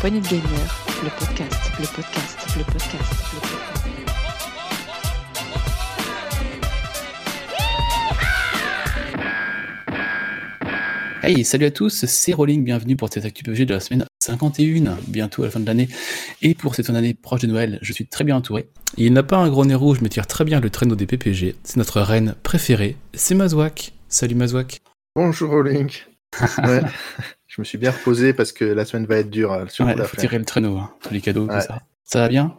poignée de gamer, le podcast, le podcast, le podcast, le podcast. Hey, salut à tous, c'est Rolling, bienvenue pour cette Actu PG de la semaine 51, bientôt à la fin de l'année. Et pour cette année proche de Noël, je suis très bien entouré. Il n'a pas un gros nez rouge, mais tire très bien le traîneau des PPG. C'est notre reine préférée, c'est Mazouak. Salut Mazouak. Bonjour Rolling. Ouais. Je me suis bien reposé parce que la semaine va être dure. Sur Ouais, la faut fin. tirer le traîneau, hein, tous les cadeaux, Ouais. tout ça. Ça va bien?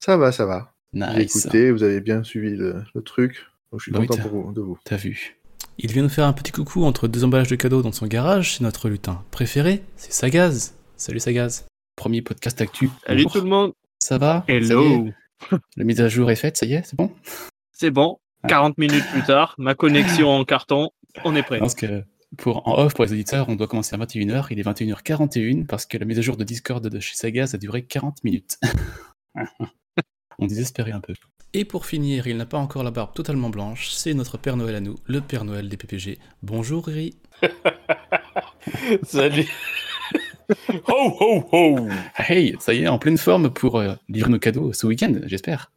Ça va, ça va. Nice. écouté, vous avez bien suivi le, le truc. Donc je suis Bah content pour vous- de vous. T'as vu. Il vient nous faire un petit coucou entre deux emballages de cadeaux dans son garage. C'est notre lutin préféré, c'est Sagaz. Salut Sagaz. Premier podcast actu. Salut Bonjour. tout le monde. Ça va? Ça Hello. La mise à jour est faite, ça y est, c'est bon? C'est bon. 40 minutes plus tard, ma connexion en carton, on est prêt. Parce que pour, en off, pour les auditeurs, on doit commencer à 21h. Il est 21h41 parce que la mise à jour de Discord de chez Sagaz a duré 40 minutes. on désespérait un peu. Et pour finir, il n'a pas encore la barbe totalement blanche. C'est notre Père Noël à nous, le Père Noël des PPG. Bonjour Riri. Salut. ho ho ho. Hey, ça y est, en pleine forme pour euh, livrer nos cadeaux ce week-end, j'espère.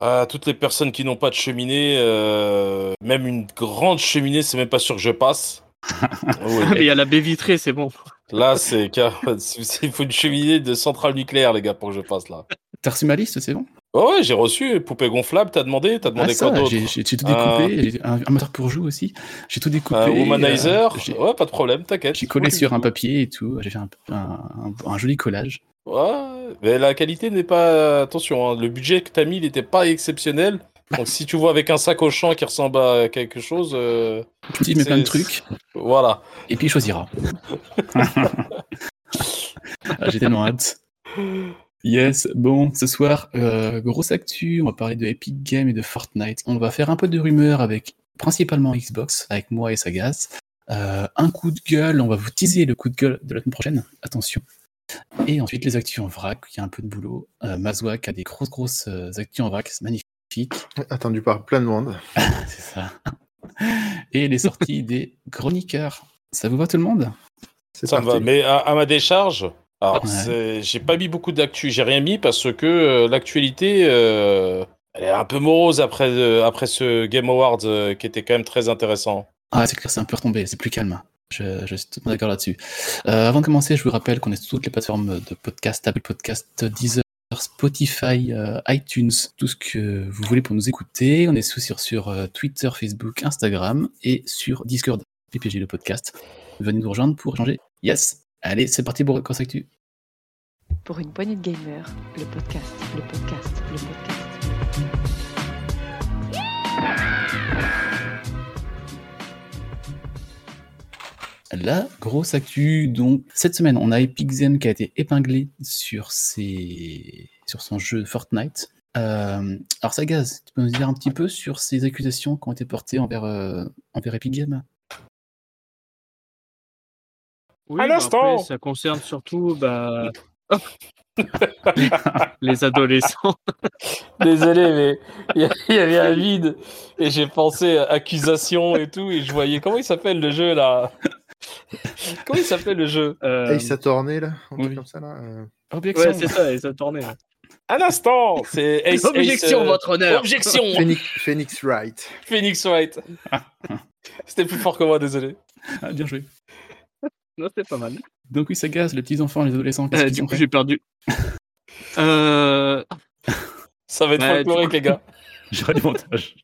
À toutes les personnes qui n'ont pas de cheminée, euh, même une grande cheminée, c'est même pas sûr que je passe. Oui. Mais il y a la baie vitrée, c'est bon. Là, c'est il faut une cheminée de centrale nucléaire, les gars, pour que je passe là. T'as reçu ma liste, c'est bon? Oh ouais, j'ai reçu poupée gonflable. T'as demandé, t'as demandé Ah, ça, quoi d'autre? j'ai tout Ah. découpé. j'ai Un, un moteur pour joue aussi. J'ai tout découpé. Un womanizer? euh, ouais, pas de problème, t'inquiète. J'ai collé sur un papier et tout. J'ai fait un, un- un- un joli collage. Ouais, mais la qualité n'est pas. Attention, hein, le budget que t'as mis, il n'était pas exceptionnel. Donc si tu vois avec un sac au champ qui ressemble à quelque chose, euh, Tu mets plein de trucs voilà. et puis il choisira. Ah, J'ai tellement hâte. Yes, bon, ce soir, euh, grosse actu, on va parler de Epic Games et de Fortnite. On va faire un peu de rumeurs avec principalement Xbox, avec moi et Sagaz. Euh, un coup de gueule, on va vous teaser le coup de gueule de la semaine prochaine, attention. Et ensuite les actus en vrac, il y a un peu de boulot. Euh, Mazouak a des grosses grosses euh, actus en vrac, c'est magnifique. Attendu par plein de monde. C'est ça. Et les sorties des chroniqueurs. Ça vous va tout le monde? C'est Ça me va. Mais à, à ma décharge, alors Ouais. c'est- j'ai pas mis beaucoup d'actu. J'ai rien mis parce que euh, l'actualité, euh, elle est un peu morose après, euh, après ce Game Awards euh, qui était quand même très intéressant. Ah, c'est clair, c'est un peu retombé, c'est plus calme. Je, je suis totalement d'accord là-dessus. Euh, avant de commencer, je vous rappelle qu'on est sur toutes les plateformes de podcast, Apple Podcast, Deezer, Spotify, euh, iTunes, tout ce que vous voulez pour nous écouter. On est aussi sur, euh, Twitter, Facebook, Instagram et sur Discord, PPG le podcast. Venez nous rejoindre pour échanger. Yes Allez, c'est parti pour Actu. Pour une poignée de gamer, le podcast, le podcast, le podcast. La grosse actu, donc cette semaine, on a Epic Zen qui a été épinglé sur, ses... sur son jeu Fortnite. Euh, alors Sagaz, tu peux nous dire un petit peu sur ces accusations qui ont été portées envers, euh, envers Epic Games? Oui, Un bah, instant. après, ça concerne surtout bah, les adolescents. Désolé, mais il y, avait un vide et j'ai pensé à accusation et tout et je voyais comment il s'appelle le jeu là? Comment il s'appelle le jeu Euh, Ace Attorney, là Un truc oui. comme ça, là euh. Objection ouais, c'est ça, et ça tournait. Un instant, c'est Ace- Objection, Ace, euh, votre honneur. Objection, Phoenix, Phoenix Wright. Phoenix Wright. C'était plus fort que moi, désolé. Ah, Bien joué. Non, c'était pas mal. Donc oui, Sagaz, les petits enfants, les adolescents, Euh, du coup, j'ai perdu. Euh... Ça va être Ouais, folklorique, les gars. J'aurai du montage.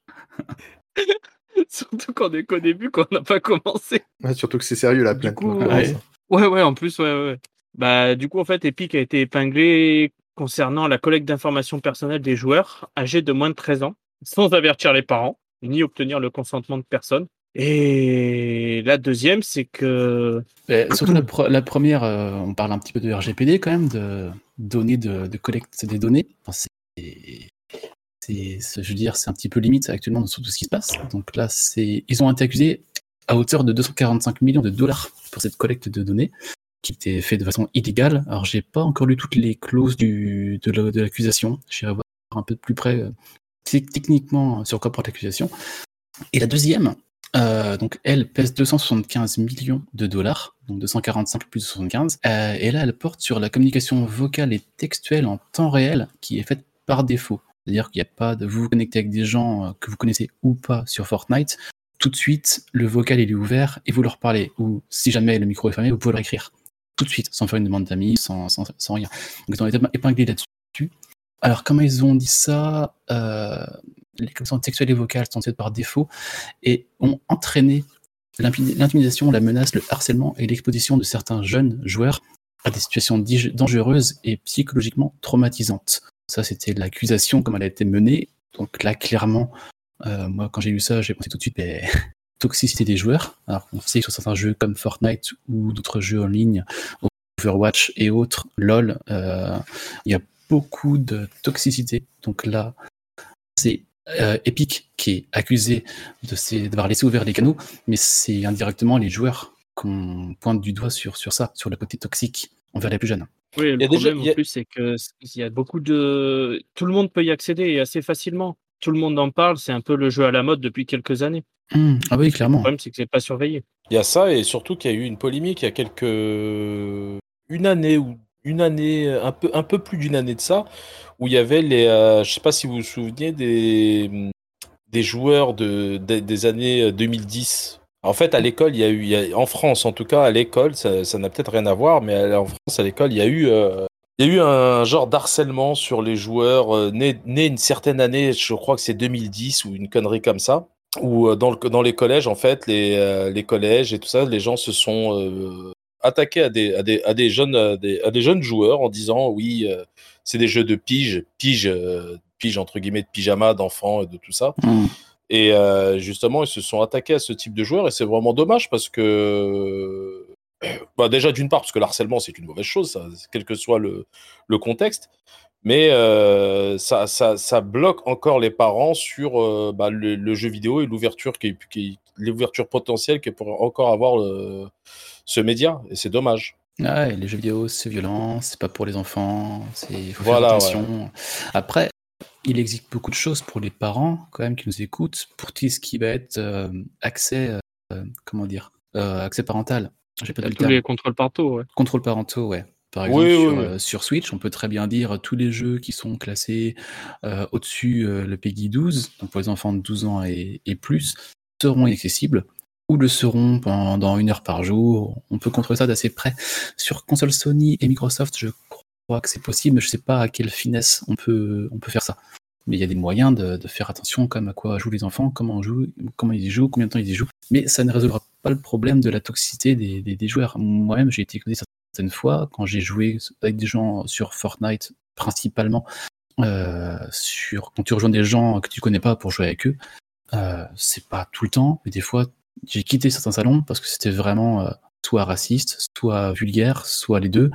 Surtout qu'on est qu'au début, qu'on n'a pas commencé. Ouais, surtout que c'est sérieux, la Du plainte. coup, ouais. Ouais, ouais, en plus, ouais, ouais, ouais. Bah, du coup, en fait, Epic a été épinglé concernant la collecte d'informations personnelles des joueurs âgés de moins de 13 ans, sans avertir les parents, ni obtenir le consentement de personne. Et la deuxième, c'est que. Surtout la, pre- la première, euh, on parle un petit peu de RGPD quand même, de données, de, de collecte des données. Enfin, c'est, c'est- je veux dire, c'est un petit peu limite actuellement sur tout ce qui se passe. Donc là, c'est, ils ont été accusés à hauteur de 245 millions de dollars pour cette collecte de données qui était faite de façon illégale. Alors, j'ai pas encore lu toutes les clauses de, la- de l'accusation. J'irai voir un peu plus près euh, techniquement sur quoi porte l'accusation. Et la deuxième, Euh, donc elle pèse 275 millions de dollars, donc 245 plus 75. Euh, et là, elle porte sur la communication vocale et textuelle en temps réel qui est faite par défaut. C'est-à-dire qu'il n'y a pas de vous connectez avec des gens euh, que vous connaissez ou pas sur Fortnite. Tout de suite, le vocal est ouvert et vous leur parlez. Ou si jamais le micro est fermé, vous pouvez leur écrire tout de suite, sans faire une demande d'amis, sans, rien. Donc ils ont été épinglés là-dessus. Alors comment ils ont dit ça euh, Les communications textuelles et vocales sont faites par défaut et ont entraîné l'intimidation, la menace, le harcèlement et l'exposition de certains jeunes joueurs à des situations dangereuses et psychologiquement traumatisantes. Ça, c'était l'accusation comme elle a été menée. Donc là, clairement, euh, moi, quand j'ai lu ça, j'ai pensé tout de suite, ben, toxicité des joueurs. Alors, on sait que sur certains jeux comme Fortnite ou d'autres jeux en ligne, Overwatch et autres, LOL, euh, il y a beaucoup de toxicité. Donc là, c'est euh, Epic qui est accusé d'avoir laissé ouvert les canaux, mais c'est indirectement les joueurs qu'on pointe du doigt sur, sur ça, sur le côté toxique envers les plus jeunes. Oui, le Il y a déjà- problème a- en plus, c'est que il y a beaucoup de. Tout le monde peut y accéder et assez facilement. Tout le monde en parle, c'est un peu le jeu à la mode depuis quelques années. Hum, Ah oui, Le clairement. problème, c'est que c'est pas surveillé. Il y a ça et surtout qu'il y a eu une polémique il y a quelques une année ou une année un peu un peu plus d'une année de ça où il y avait les euh, je sais pas si vous vous souvenez des des joueurs de des, des années 2010. En fait, à l'école, il y a eu en France en tout cas à l'école, ça n'a peut-être rien à voir, mais en France à l'école, il y a eu euh, il y a eu un genre d'harcèlement sur les joueurs euh, nés, une certaine année, je crois que c'est 2010 ou une connerie comme ça où euh, dans, le, dans les collèges, en fait, les, les collèges et tout ça, les gens se sont attaqués à des, à, des, à, des jeunes, à, des, jeunes joueurs en disant oui, c'est des jeux de pige, pige, pige entre guillemets de pyjama, d'enfants et de tout ça. Hum. Et euh, justement, ils se sont attaqués à ce type de joueurs et c'est vraiment dommage parce que, bah, déjà d'une part, parce que le harcèlement c'est une mauvaise chose, ça, quel que soit le, le contexte, mais euh, ça, ça, ça bloque encore les parents sur euh, bah, le, le jeu vidéo et l'ouverture qui, qui, l'ouverture potentielle que pourrait encore avoir ce média et c'est dommage. Ah les jeux vidéo, c'est violent, c'est pas pour les enfants, c'est il faut Voilà, faire attention. Après, il existe beaucoup de choses pour les parents quand même qui nous écoutent pour tout ce qui va être euh, accès, euh, comment dire, euh, accès parental. J'ai pas le tous terme. les contrôles parentaux. Ouais. Contrôles parentaux, ouais. Par Oui, exemple, oui, sur, oui. euh, sur Switch, on peut très bien dire tous les jeux qui sont classés euh, au-dessus euh, le PEGI 12, donc pour les enfants de 12 ans et, et plus, seront inaccessibles ou le seront pendant une heure par jour. On peut contrôler ça d'assez près. Sur console Sony et Microsoft, je que c'est possible, mais je sais pas à quelle finesse on peut, on peut faire ça. Mais il y a des moyens de, faire attention quand à quoi jouent les enfants, comment, on comment ils y jouent, combien de temps ils y jouent. Mais ça ne résolvera pas le problème de la toxicité des, joueurs. Moi-même, j'ai été écouté certaines fois quand j'ai joué avec des gens sur Fortnite, principalement, euh, sur, quand tu rejoins des gens que tu connais pas pour jouer avec eux. Euh, c'est pas tout le temps, mais des fois, j'ai quitté certains salons parce que c'était vraiment euh, soit raciste, soit vulgaire, soit les deux,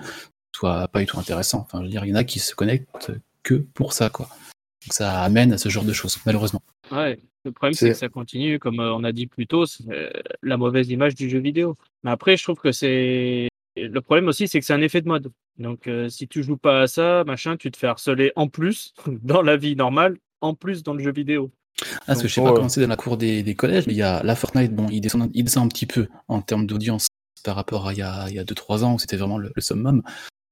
soit pas du tout intéressant. Enfin, je veux dire, il y en a qui se connectent que pour ça, quoi. Donc ça amène à ce genre de choses, malheureusement. Ouais. Le problème, c'est que ça continue, comme euh, on a dit plus tôt, c'est euh, la mauvaise image du jeu vidéo. Mais après, je trouve que c'est. Le problème aussi, c'est que c'est un effet de mode. Donc, euh, si tu joues pas à ça, machin, tu te fais harceler en plus dans la vie normale, en plus dans le jeu vidéo. Ah, parce que je sais pas comment c'est dans la cour des, des collèges, mais il y a la Fortnite, bon, il descend, il descend un petit peu en termes d'audience par rapport à il y a, il y a 2-3 ans où c'était vraiment le, le summum.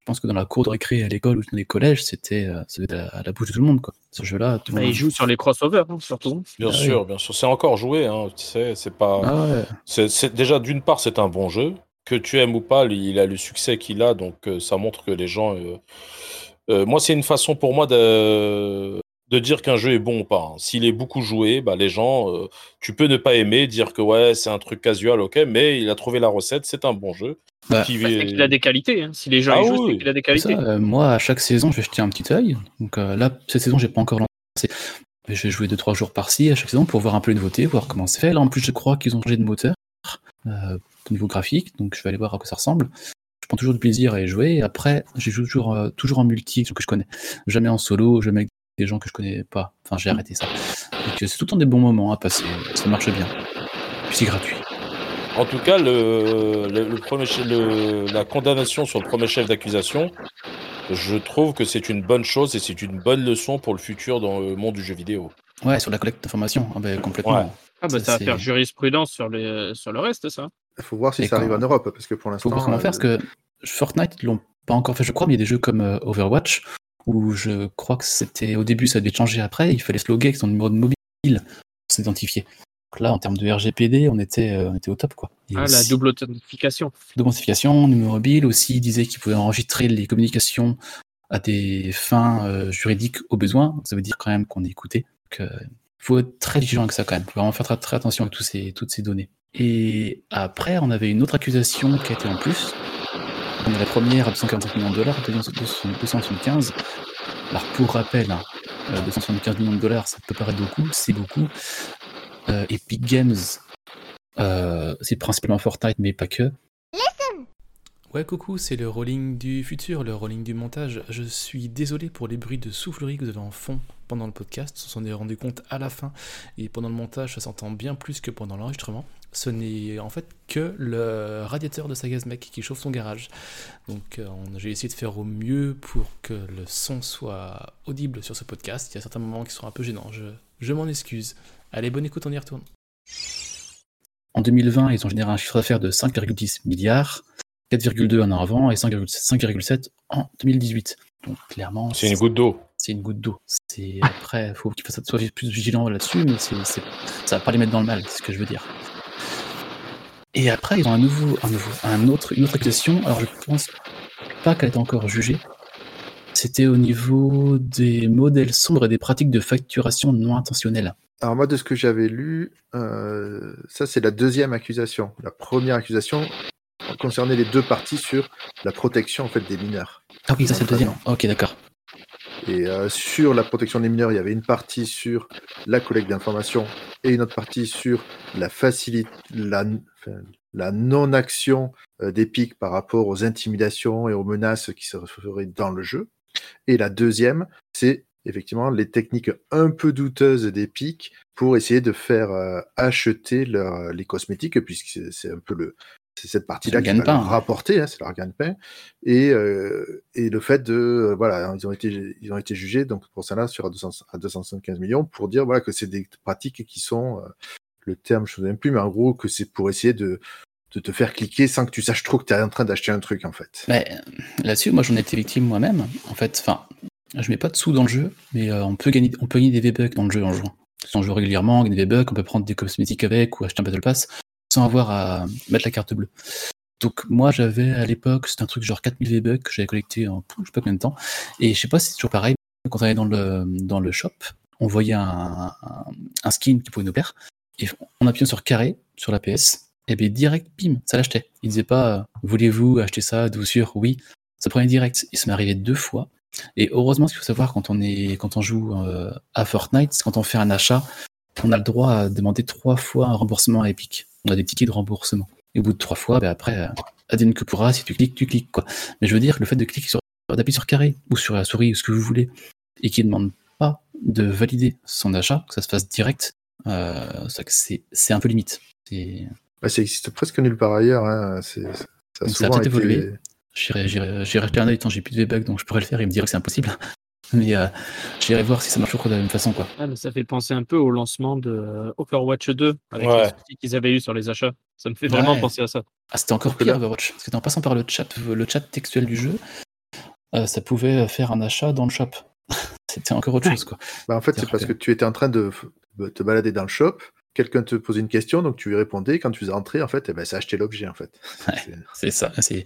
Je pense que dans la cour de récré à l'école ou dans les collèges, c'était euh, à, à la bouche de tout le monde, quoi. Ce jeu-là, tout le Bah, monde. ils jouent sur les crossovers, hein, surtout. Bien Ah sûr, bien sûr, c'est encore joué, hein, tu sais, c'est pas. Ah ouais. Déjà d'une part, c'est un bon jeu. Que tu aimes ou pas, il a le succès qu'il a, donc euh, ça montre que les gens. euh, euh, moi, c'est une façon pour moi de de dire qu'un jeu est bon ou pas. hein. S'il est beaucoup joué, bah les gens, euh, tu peux ne pas aimer, dire que ouais, c'est un truc casual, ok, mais il a trouvé la recette, c'est un bon jeu. Bah, Qui Bah, c'est va- qu'il a des qualités. hein. Si les gens Ah y jouent, oui. c'est qu'il a des ça, qualités. euh, moi, à chaque saison, je vais jeter un petit œil. Donc euh, là, cette saison, j'ai pas encore lancé. Mais Je vais jouer 2-3 jours par-ci à chaque saison pour voir un peu les nouveautés, voir comment c'est fait. Là, en plus, je crois qu'ils ont changé de moteur euh, au niveau graphique, donc je vais aller voir à quoi ça ressemble. Je prends toujours du plaisir à y jouer. Après, j'ai joue toujours, euh, toujours en multi, que je connais. Jamais en solo, jamais avec des gens que je connais pas. Enfin, j'ai arrêté ça. Donc euh, c'est tout le temps des bons moments à passer. Ça marche bien. Puis c'est gratuit. En tout cas, le, le, le premier, le- la condamnation sur le premier chef d'accusation, je trouve que c'est une bonne chose et c'est une bonne leçon pour le futur dans le monde du jeu vidéo. Ouais, sur la collecte d'informations, ah ben, complètement. Ouais. Ah bah Ça, ça va faire jurisprudence sur, les, sur le reste, ça. Il faut voir si Et ça quand- arrive en Europe, parce que pour Faut l'instant. voir comment euh, faire, parce que Fortnite, ils l'ont pas encore fait, je crois, mais il y a des jeux comme euh, Overwatch, où je crois que c'était au début, ça devait changer après, il fallait se loguer avec son numéro de mobile pour s'identifier. Donc là, en termes de RGPD, on était, euh, on était au top, quoi. Et Ah, la double authentification. Domestification, numéro mobile aussi, il disait qu'il pouvait enregistrer les communications à des fins euh, juridiques au besoin. Ça veut dire quand même qu'on est écouté. Il faut être très vigilant avec ça quand même. faut vraiment faire très, très attention avec tous ces, toutes ces données. Et après, on avait une autre accusation qui a été en plus. On a la première à 245 millions de dollars, la deuxième 275. Alors pour rappel, hein, euh, 275 millions de dollars, ça peut paraître beaucoup, c'est beaucoup. Euh, Epic Games, euh, c'est principalement Fortnite, mais pas que. Ouais, coucou, c'est le rolling du futur, le rolling du montage. Je suis désolé pour les bruits de soufflerie que vous avez en fond pendant le podcast. On s'en est rendu compte à la fin. Et pendant le montage, ça s'entend bien plus que pendant l'enregistrement. Ce n'est en fait que le radiateur de Sagazmec qui chauffe son garage. Donc euh, j'ai essayé de faire au mieux pour que le son soit audible sur ce podcast. Il y a certains moments qui sont un peu gênants. Je, je m'en excuse. Allez, bonne écoute, on y retourne. En 2020, ils ont généré un chiffre d'affaires de 5,10 milliards. 4,2 un an avant et 5,7 5,7 en 2018. Donc clairement, C'est une goutte d'eau. c'est une goutte d'eau. C'est après, il faut qu'ils fassent- soient plus vigilants là-dessus, mais c'est- ça va pas les mettre dans le mal, c'est ce que je veux dire. Et après, ils ont un nouveau, un nouveau, un autre, une autre accusation. Alors je pense pas qu'elle ait été encore jugée. C'était au niveau des modèles sombres et des pratiques de facturation non intentionnelles. Alors moi, de ce que j'avais lu, euh, ça c'est la deuxième accusation. La première accusation concernait les deux parties sur la protection en fait des mineurs. Ah oui, ça c'est le deuxième. Ok, d'accord. Et euh, sur la protection des mineurs, il y avait une partie sur la collecte d'informations et une autre partie sur la facilité, la, la non-action euh, d'Epic par rapport aux intimidations et aux menaces qui se feraient dans le jeu. Et la deuxième, c'est effectivement les techniques un peu douteuses d'Epic pour essayer de faire euh, acheter leur- les cosmétiques, puisque c'est un peu le c'est cette partie-là qui va leur rapporter, hein, c'est leur gagne-pain, et, euh, et le fait de euh, voilà, ils ont été ils ont été jugés donc pour ça là sur à, 200 à 275 millions pour dire voilà que c'est des pratiques qui sont euh, le terme je ne me souviens plus, mais en gros que c'est pour essayer de de te faire cliquer sans que tu saches trop que tu es en train d'acheter un truc en fait. Là-dessus, moi j'en ai été victime moi-même. En fait, enfin, je mets pas de sous dans le jeu, mais on peut gagner, on peut gagner des V-Bucks dans le jeu en jouant. Si on joue régulièrement, on gagne des V-Bucks, on peut prendre des cosmétiques avec ou acheter un Battle Pass sans avoir à mettre la carte bleue. Donc moi j'avais à l'époque, c'était un truc genre 4000 V-Bucks que j'avais collecté en je sais pas combien de temps. Et je sais pas si c'est toujours pareil, quand on allait dans le, dans le shop, on voyait un, skin qui pouvait nous plaire, et en appuyant sur carré sur la PS, et bien direct, bim, ça l'achetait. Il disait pas euh, voulez-vous acheter ça, d'où sûr, oui. Ça prenait direct. Et ça m'est arrivé deux fois. Et heureusement, ce qu'il faut savoir quand on est quand on joue euh, à Fortnite, c'est quand on fait un achat, on a le droit à demander trois fois un remboursement à Epic. On a des tickets de remboursement. Et au bout de trois fois, ben après, euh, advienne que pourra, si tu cliques, tu cliques quoi. Mais je veux dire, le fait de cliquer sur d'appuyer sur carré ou sur la souris ou ce que vous voulez, et qui ne demande pas de valider son achat, que ça se fasse direct, euh, c'est que un peu limite. Bah, ça existe presque nulle part ailleurs. Hein. Ça a Donc ça a peut-être été- évolué. J'irai, jeter un œil tant j'ai plus de V-Bucks, donc je pourrais le faire. Il me dirait que c'est impossible. Mais euh, j'irai voir si ça marche toujours de la même façon. Quoi. Ah, mais ça fait penser un peu au lancement de euh, Overwatch 2 avec Ouais. les soucis qu'ils avaient eu sur les achats. Ça me fait vraiment Ouais. penser à ça. Ah, c'était encore pire là- Overwatch. Parce que en passant par le chat, le chat textuel du jeu, euh, ça pouvait faire un achat dans le shop. C'était encore autre chose. Quoi. Bah, en fait, c'est parce que- que tu étais en train de te balader dans le shop, quelqu'un te posait une question, donc tu lui répondais. Quand tu faisais entrer, en fait, eh ben, ça achetait l'objet, en fait. Ouais. C'est- ça. C'est...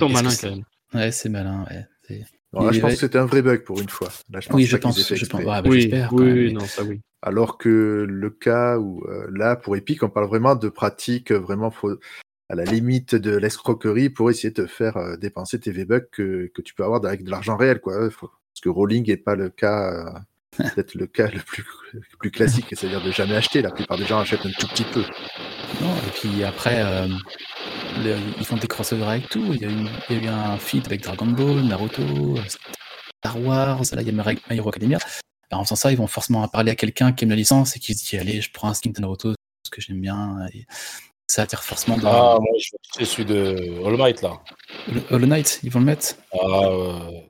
Malin quand même. Ouais, c'est malin. Ouais. Là, je pense que c'était un vrai bug pour une fois. Là, je pense Oui, je pense. Je ouais, bah, oui, j'espère, quand oui, même, oui, mais- non, ça oui. Alors que le cas où, euh, là, pour Epic, on parle vraiment de pratiques euh, vraiment à la limite de l'escroquerie pour essayer de te faire euh, dépenser tes V-Bucks que, que tu peux avoir avec de l'argent réel. Quoi. Faut- Parce que Rolling n'est pas le cas, euh, peut-être le cas le plus, le plus classique, c'est-à-dire de jamais acheter. La plupart des gens achètent un tout petit peu. Non, et puis après, euh, le- ils font des crossovers avec tout. Il y, a eu, il y a eu un feat avec Dragon Ball, Naruto, Star Wars, là il y a My My Hero Academia. Alors, en faisant ça, ils vont forcément parler à quelqu'un qui aime la licence et qui se dit Allez, je prends un skin de Naruto, ce que j'aime bien. Et ça attire forcément dans Ah, moi, je c'est celui de All Might, là. le Hollow Knight, ils vont le mettre. Ah, euh,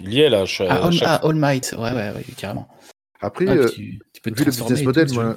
il y est, là. je- Ah, All, chaque- ah, All Might, ouais, ouais, ouais, carrément. Après, Ah, euh, tu, tu peux te vu le business model, moi,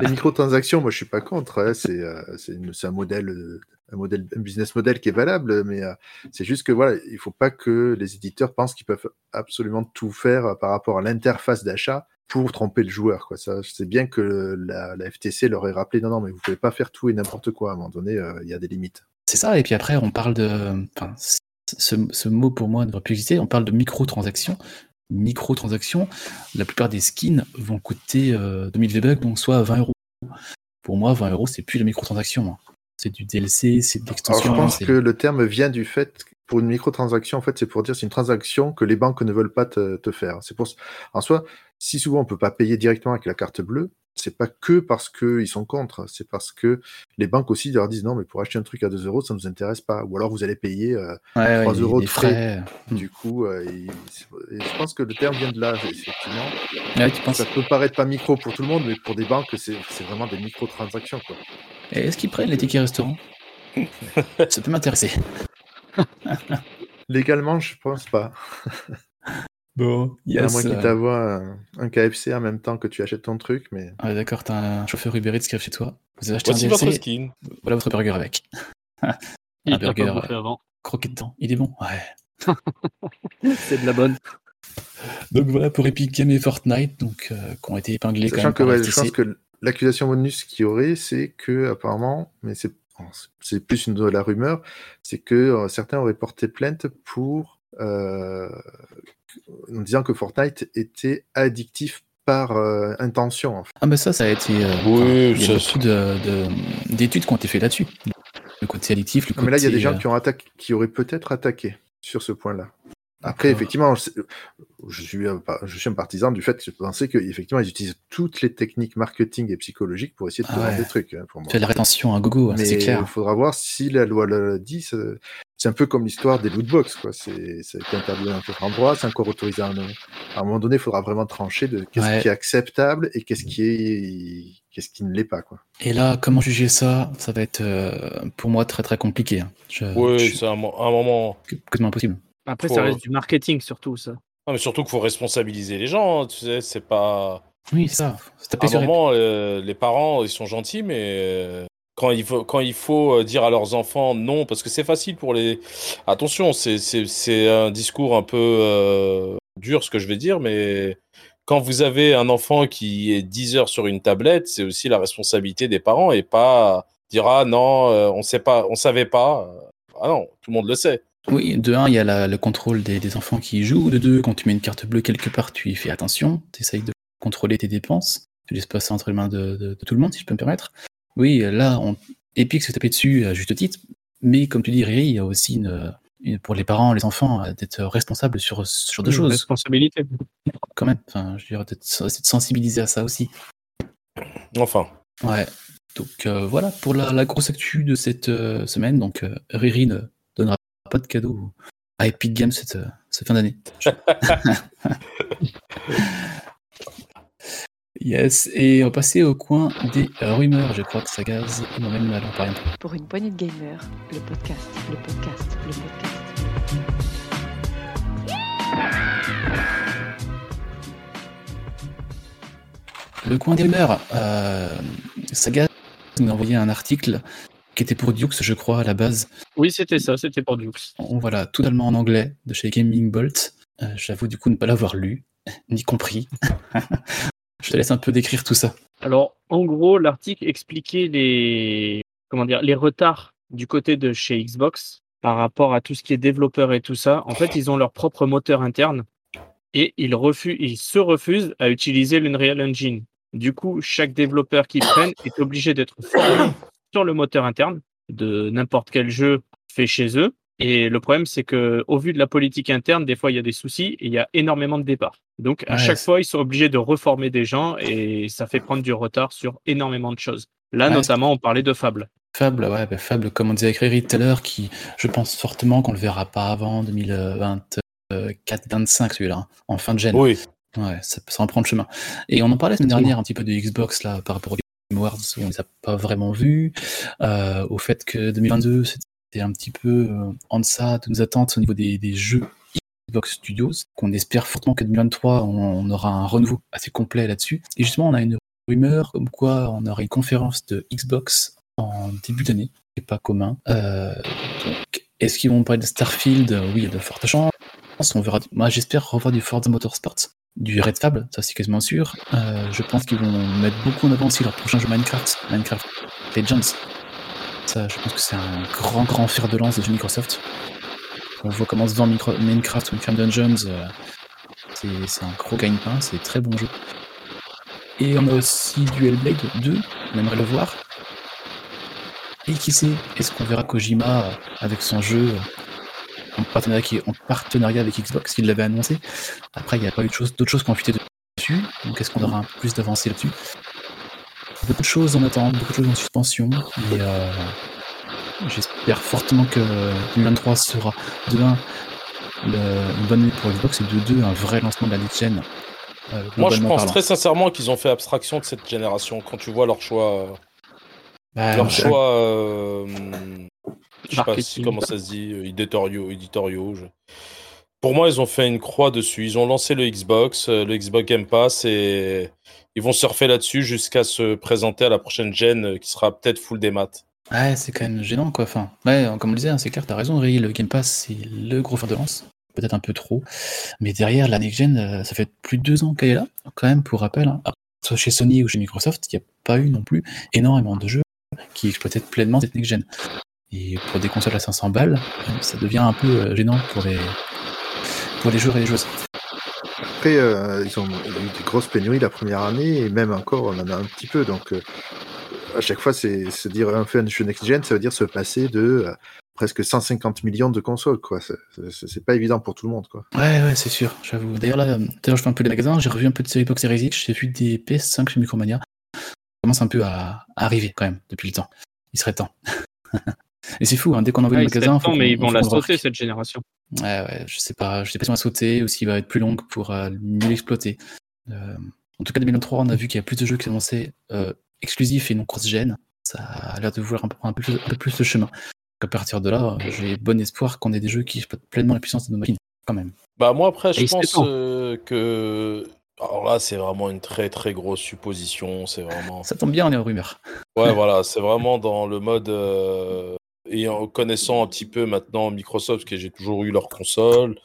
les microtransactions, moi, je suis pas contre. hein, c'est euh, c'est un modèle, euh, un modèle, un business model qui est valable, mais euh, c'est juste que voilà, il faut pas que les éditeurs pensent qu'ils peuvent absolument tout faire euh, par rapport à l'interface d'achat pour tromper le joueur. Quoi. Ça, c'est bien que la, la FTC leur ait rappelé non, non, mais vous pouvez pas faire tout et n'importe quoi. À un moment donné, euh, il y a des limites. C'est ça, et puis après, on parle de. Enfin, ce, ce mot pour moi ne devrait plus exister. On parle de microtransactions. Microtransactions, la plupart des skins vont coûter euh, 2000 V-Bucks, donc soit 20 euros. Pour moi, 20 euros, c'est plus la microtransaction. hein. C'est du DLC, c'est de Alors, je l'extension. pense que le terme vient du fait que pour une microtransaction, en fait, c'est pour dire c'est une transaction que les banques ne veulent pas te, te faire. C'est pour en soi, si souvent on peut pas payer directement avec la carte bleue, c'est pas que parce qu'ils sont contre, c'est parce que les banques aussi leur disent non, mais pour acheter un truc à 2 euros, ça nous intéresse pas. Ou alors vous allez payer euh, Ouais, ouais, 3 des- euros de frais. frais. Hmm. Du coup, euh, et- et je pense que le terme vient de là, effectivement. Ouais, tu penses? Ça peut paraître pas micro pour tout le monde, mais pour des banques, c'est c'est vraiment des microtransactions. Quoi. Et Est-ce qu'ils prennent les tickets restaurants? Ça peut m'intéresser. Légalement, je pense pas. Bon, à moins qu'ils t'envoient un, un KFC en même temps que tu achètes ton truc, mais Ah, d'accord, t'as un chauffeur Uber Eats qui arrive chez toi. Vous avez acheté Voici un votre DLC, skin. voilà votre burger avec. Il Un pas burger, bouffé avant. Croquet dedans. Il est bon Ouais. C'est de la bonne. Donc voilà pour Epic Games et Fortnite, donc, euh, qui ont été épinglés quand sachant même que par la ouais, je pense que l'accusation bonus qu'il y aurait, c'est que apparemment, mais c'est c'est plus une de la rumeur, c'est que euh, certains auraient porté plainte pour euh, en disant que Fortnite était addictif par euh, intention. En fait. Ah bah ça, ça a été... euh, Oui, enfin, il y a ça, beaucoup de- de- d'études qui ont été faites là-dessus. Le côté addictif, le Non, mais là, il y a des côté, gens qui ont attaqué, qui auraient peut-être attaqué sur ce point-là. Après, effectivement, je, je suis, un par- je suis un partisan du fait que je pensais qu'effectivement, ils utilisent toutes les techniques marketing et psychologiques pour essayer de Ah ouais. des trucs. hein, pour moi. fait de la rétention à gogo, hein, c'est il clair. faudra voir si la loi le dit. C'est un peu comme l'histoire des lootbox. quoi. C'est ça a été interdit dans un autre endroit, c'est encore autorisé à un, à un moment donné. Il faudra vraiment trancher de qu'est-ce Ouais. qui est acceptable et qu'est-ce qui est qu'est-ce qui ne l'est pas. Quoi. Et là, comment juger ça? Ça va être euh, pour moi très très compliqué. hein. Je, Oui, je c'est un, un moment. quasiment impossible. Après, Faut- ça reste du marketing surtout, ça. Non, mais surtout qu'il faut responsabiliser les gens. hein, Tu sais, c'est pas. Oui, c'est ça. À un moment, euh, les parents, ils sont gentils, mais euh, quand il faut, quand il faut euh, dire à leurs enfants non, parce que c'est facile pour les. Attention, c'est- c'est c'est un discours un peu euh, dur, ce que je vais dire, mais quand vous avez un enfant qui est 10 heures sur une tablette, c'est aussi la responsabilité des parents et pas dire ah non, on sait pas, on savait pas. Ah non, tout le monde le sait. Oui, de un, il y a la- le contrôle des, des enfants qui y jouent. De deux, quand tu mets une carte bleue quelque part, tu y fais attention. Tu essayes de contrôler tes dépenses. Tu laisses passer entre les mains de, de- de tout le monde, si je peux me permettre. Oui, là, on... Epic se tapait dessus à juste titre. Mais comme tu dis, Riri, il y a aussi une, une- pour les parents, les enfants, d'être responsables sur ce genre de Une choses, Responsabilité. quand même. Enfin, je veux dire, d'être sensibilisé à ça aussi. Enfin, Ouais. Donc euh, voilà pour la, la grosse actu de cette euh, semaine. Donc euh, Riri ne donnera pas de cadeau à Epic Games cette, euh, cette fin d'année. yes, et on va passer au coin des rumeurs. Je crois que ça gaze et moi-même parler un peu. Pour une poignée de gamers, le podcast, le podcast, le podcast. Le coin des rumeurs. Euh, Saga nous a envoyé un article qui était pour Dukes, je crois, à la base. Oui, c'était ça, c'était pour Dukes. On, voilà, totalement en anglais, de chez Gaming Bolt. Euh, J'avoue du coup ne pas l'avoir lu, ni compris. je te laisse un peu décrire tout ça. Alors, en gros, l'article expliquait les, comment dire, les retards du côté de chez Xbox par rapport à tout ce qui est développeur et tout ça. En fait, ils ont leur propre moteur interne et ils, refusent, ils se refusent à utiliser l'Unreal Engine. Du coup, chaque développeur qu'ils prennent est obligé d'être formé sur le moteur interne de n'importe quel jeu fait chez eux. Et le problème, c'est que au vu de la politique interne, des fois, il y a des soucis et il y a énormément de départs. Donc, à Ouais, chaque fois, ils sont obligés de reformer des gens et ça fait prendre du retard sur énormément de choses. Là, Ouais, notamment, on parlait de Fable. Fable, ouais, bah, Fable, comme on disait avec Riri tout à l'heure, qui, je pense fortement qu'on le verra pas avant 2024-25 celui-là, hein, en fin de gêne. oui. Ouais, ça, ça en prend le chemin. Et on en parlait la semaine dernière un petit peu de Xbox là par rapport Game Awards on les a pas vraiment vus, euh, au fait que 2022 c'était un petit peu euh, en deçà de nos attentes au niveau des, jeux Xbox Studios, qu'on espère fortement que 2023, on, aura un renouveau assez complet là-dessus. Et justement, on a une rumeur comme quoi on aurait une conférence de Xbox en début d'année, c'est pas commun. Euh, est-ce qu'ils vont parler de Starfield? Oui, il y a de fortes chances. On verra. Moi, j'espère revoir du Forza Motorsport, du Red Fable, ça c'est quasiment sûr. Euh, je pense qu'ils vont mettre beaucoup en avant aussi leur prochain jeu Minecraft, Minecraft Legends. Ça, je pense que c'est un grand, grand fer de lance de Microsoft. On voit comment se vend Micro- Minecraft Minecraft Dungeons. euh, c'est un gros gagne-pain, c'est très bon jeu. Et on a aussi du Hellblade 2, on aimerait le voir. Et qui sait, est-ce qu'on verra Kojima avec son jeu en partenariat, qui- en partenariat avec Xbox, qu'il l'avait annoncé Après, il n'y a pas eu d'autres choses qui ont fuité dessus, donc est-ce qu'on aura un peu plus d'avancée là-dessus? Beaucoup de choses en attente, beaucoup de choses en suspension, et euh, j'espère fortement que 2023 sera de un le- une bonne année pour Xbox et de deux un vrai lancement de la next gen. euh, Moi, je pense parlant. très sincèrement qu'ils ont fait abstraction de cette génération quand tu vois leur choix. Bah, leur choix. euh, je sais pas si, comment ça se dit, euh, éditoriaux. éditoriaux je- Pour moi, ils ont fait une croix dessus. Ils ont lancé le Xbox, euh, le Xbox Game Pass, et ils vont surfer là-dessus jusqu'à se présenter à la prochaine gen euh, qui sera peut-être full des maths. Ouais, c'est quand même gênant, quoi. Enfin, ouais, comme on le disait, hein, c'est clair, t'as raison, Ray, le Game Pass, c'est le gros fer de lance. Peut-être un peu trop. Mais derrière, la Next Gen, euh, ça fait plus de deux ans qu'elle est là, quand même, pour rappel. hein. Soit chez Sony ou chez Microsoft, il n'y a pas eu non plus énormément de jeux qui exploitaient pleinement cette Next Gen. Et pour des consoles à 500 balles, euh, ça devient un peu euh, gênant pour les, pour les joueurs et les joueuses. Après, euh, ils ont il y a eu des grosses pénuries la première année, et même encore, on en a un petit peu. Donc, euh, à chaque fois, c'est se dire un fait un next-gen, ça veut dire se passer de euh, presque 150 millions de consoles. quoi. C'est- pas évident pour tout le monde. quoi. Ouais, ouais, c'est sûr, j'avoue. D'ailleurs, là, je fais un peu les magasins, j'ai revu un peu de Xbox Series X, j'ai vu des PS5 chez Micromania. Ça commence un peu à, à arriver, quand même, depuis le temps. Il serait temps. Et c'est fou, hein, dès qu'on envoie Ouais, le magasin, temps, mais ils vont la sauter cette génération. Ouais, ouais, je sais pas, je sais pas si on va sauter ou s'il va être plus long pour euh, mieux l'exploiter. Euh, en tout cas, 2023, on a vu qu'il y a plus de jeux qui sont lancés euh, exclusifs et non cross-gen. Ça a l'air de vouloir un peu, un peu plus, un peu plus le chemin. Donc, à partir de là, j'ai bon espoir qu'on ait des jeux qui exploitent pleinement la puissance de nos machines, quand même. Bah moi après je pense euh, que alors là c'est vraiment une très très grosse supposition, c'est vraiment Ça tombe bien, on est en rumeur. ouais voilà c'est vraiment dans le mode euh, et en connaissant un petit peu maintenant Microsoft que j'ai toujours eu leur console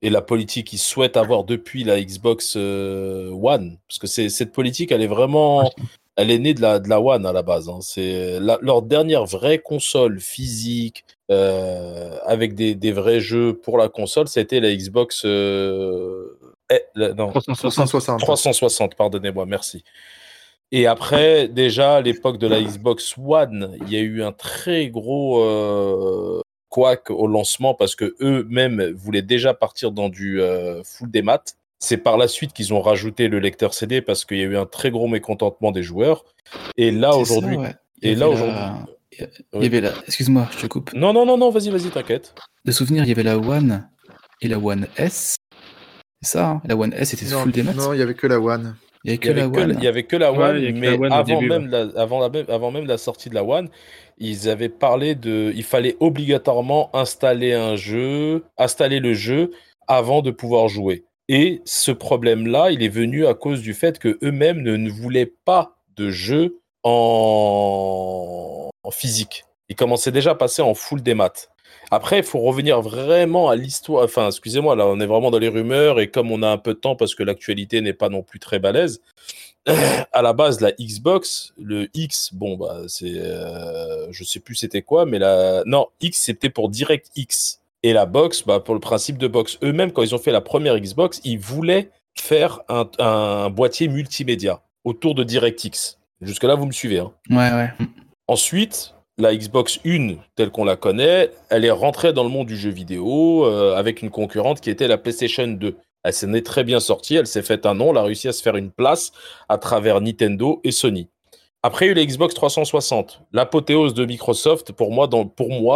et la politique qu'ils souhaitent avoir depuis la Xbox euh, One parce que cette politique elle est vraiment elle est née de la de la One à la base hein. c'est leur dernière vraie console physique euh, avec des, des vrais jeux pour la console, c'était la Xbox. euh, eh, la- non, 360. 360. 360, pardonnez-moi, merci. Et après, déjà, à l'époque de la Xbox One, il y a eu un très gros euh, couac au lancement parce que eux-mêmes voulaient déjà partir dans du euh, full des maths. C'est par la suite qu'ils ont rajouté le lecteur CD parce qu'il y a eu un très gros mécontentement des joueurs. Et là, aujourd'hui. ouais. Et là, la- aujourd'hui. Il y avait la... Excuse-moi, je te coupe. Non, non, non, non, vas-y, vas-y, t'inquiète. De souvenir, il y avait la One et la One S. C'est ça, hein la One S était Non, full des maths. non, il y avait que la One. Il y avait que avait la que, One. la mais la One au avant, début, même la, avant, la, même- avant même la sortie de la One, ils avaient parlé de. Il fallait obligatoirement installer un jeu, installer le jeu avant de pouvoir jouer. Et ce problème-là, il est venu à cause du fait que eux-mêmes ne, ne voulaient pas de jeu en, en physique. Ils commençaient déjà à passer en full des maths. Après, il faut revenir vraiment à l'histoire. Enfin, excusez-moi, là, on est vraiment dans les rumeurs et comme on a un peu de temps parce que l'actualité n'est pas non plus très balèze, à la base, la Xbox, le X, bon, bah, c'est. euh, je sais plus c'était quoi, mais la. Non, X, c'était pour DirectX. Et la box, bah, pour le principe de box. Eux-mêmes, quand ils ont fait la première Xbox, ils voulaient faire un, un boîtier multimédia autour de DirectX. Jusque-là, vous me suivez. Hein. Ouais, ouais. Ensuite, la Xbox 1, telle qu'on la connaît, elle est rentrée dans le monde du jeu vidéo euh, avec une concurrente qui était la PlayStation 2. Elle s'en est très bien sortie, elle s'est fait un nom, elle a réussi à se faire une place à travers Nintendo et Sony. Après, il y a eu la Xbox 360, l'apothéose de Microsoft pour moi, dans,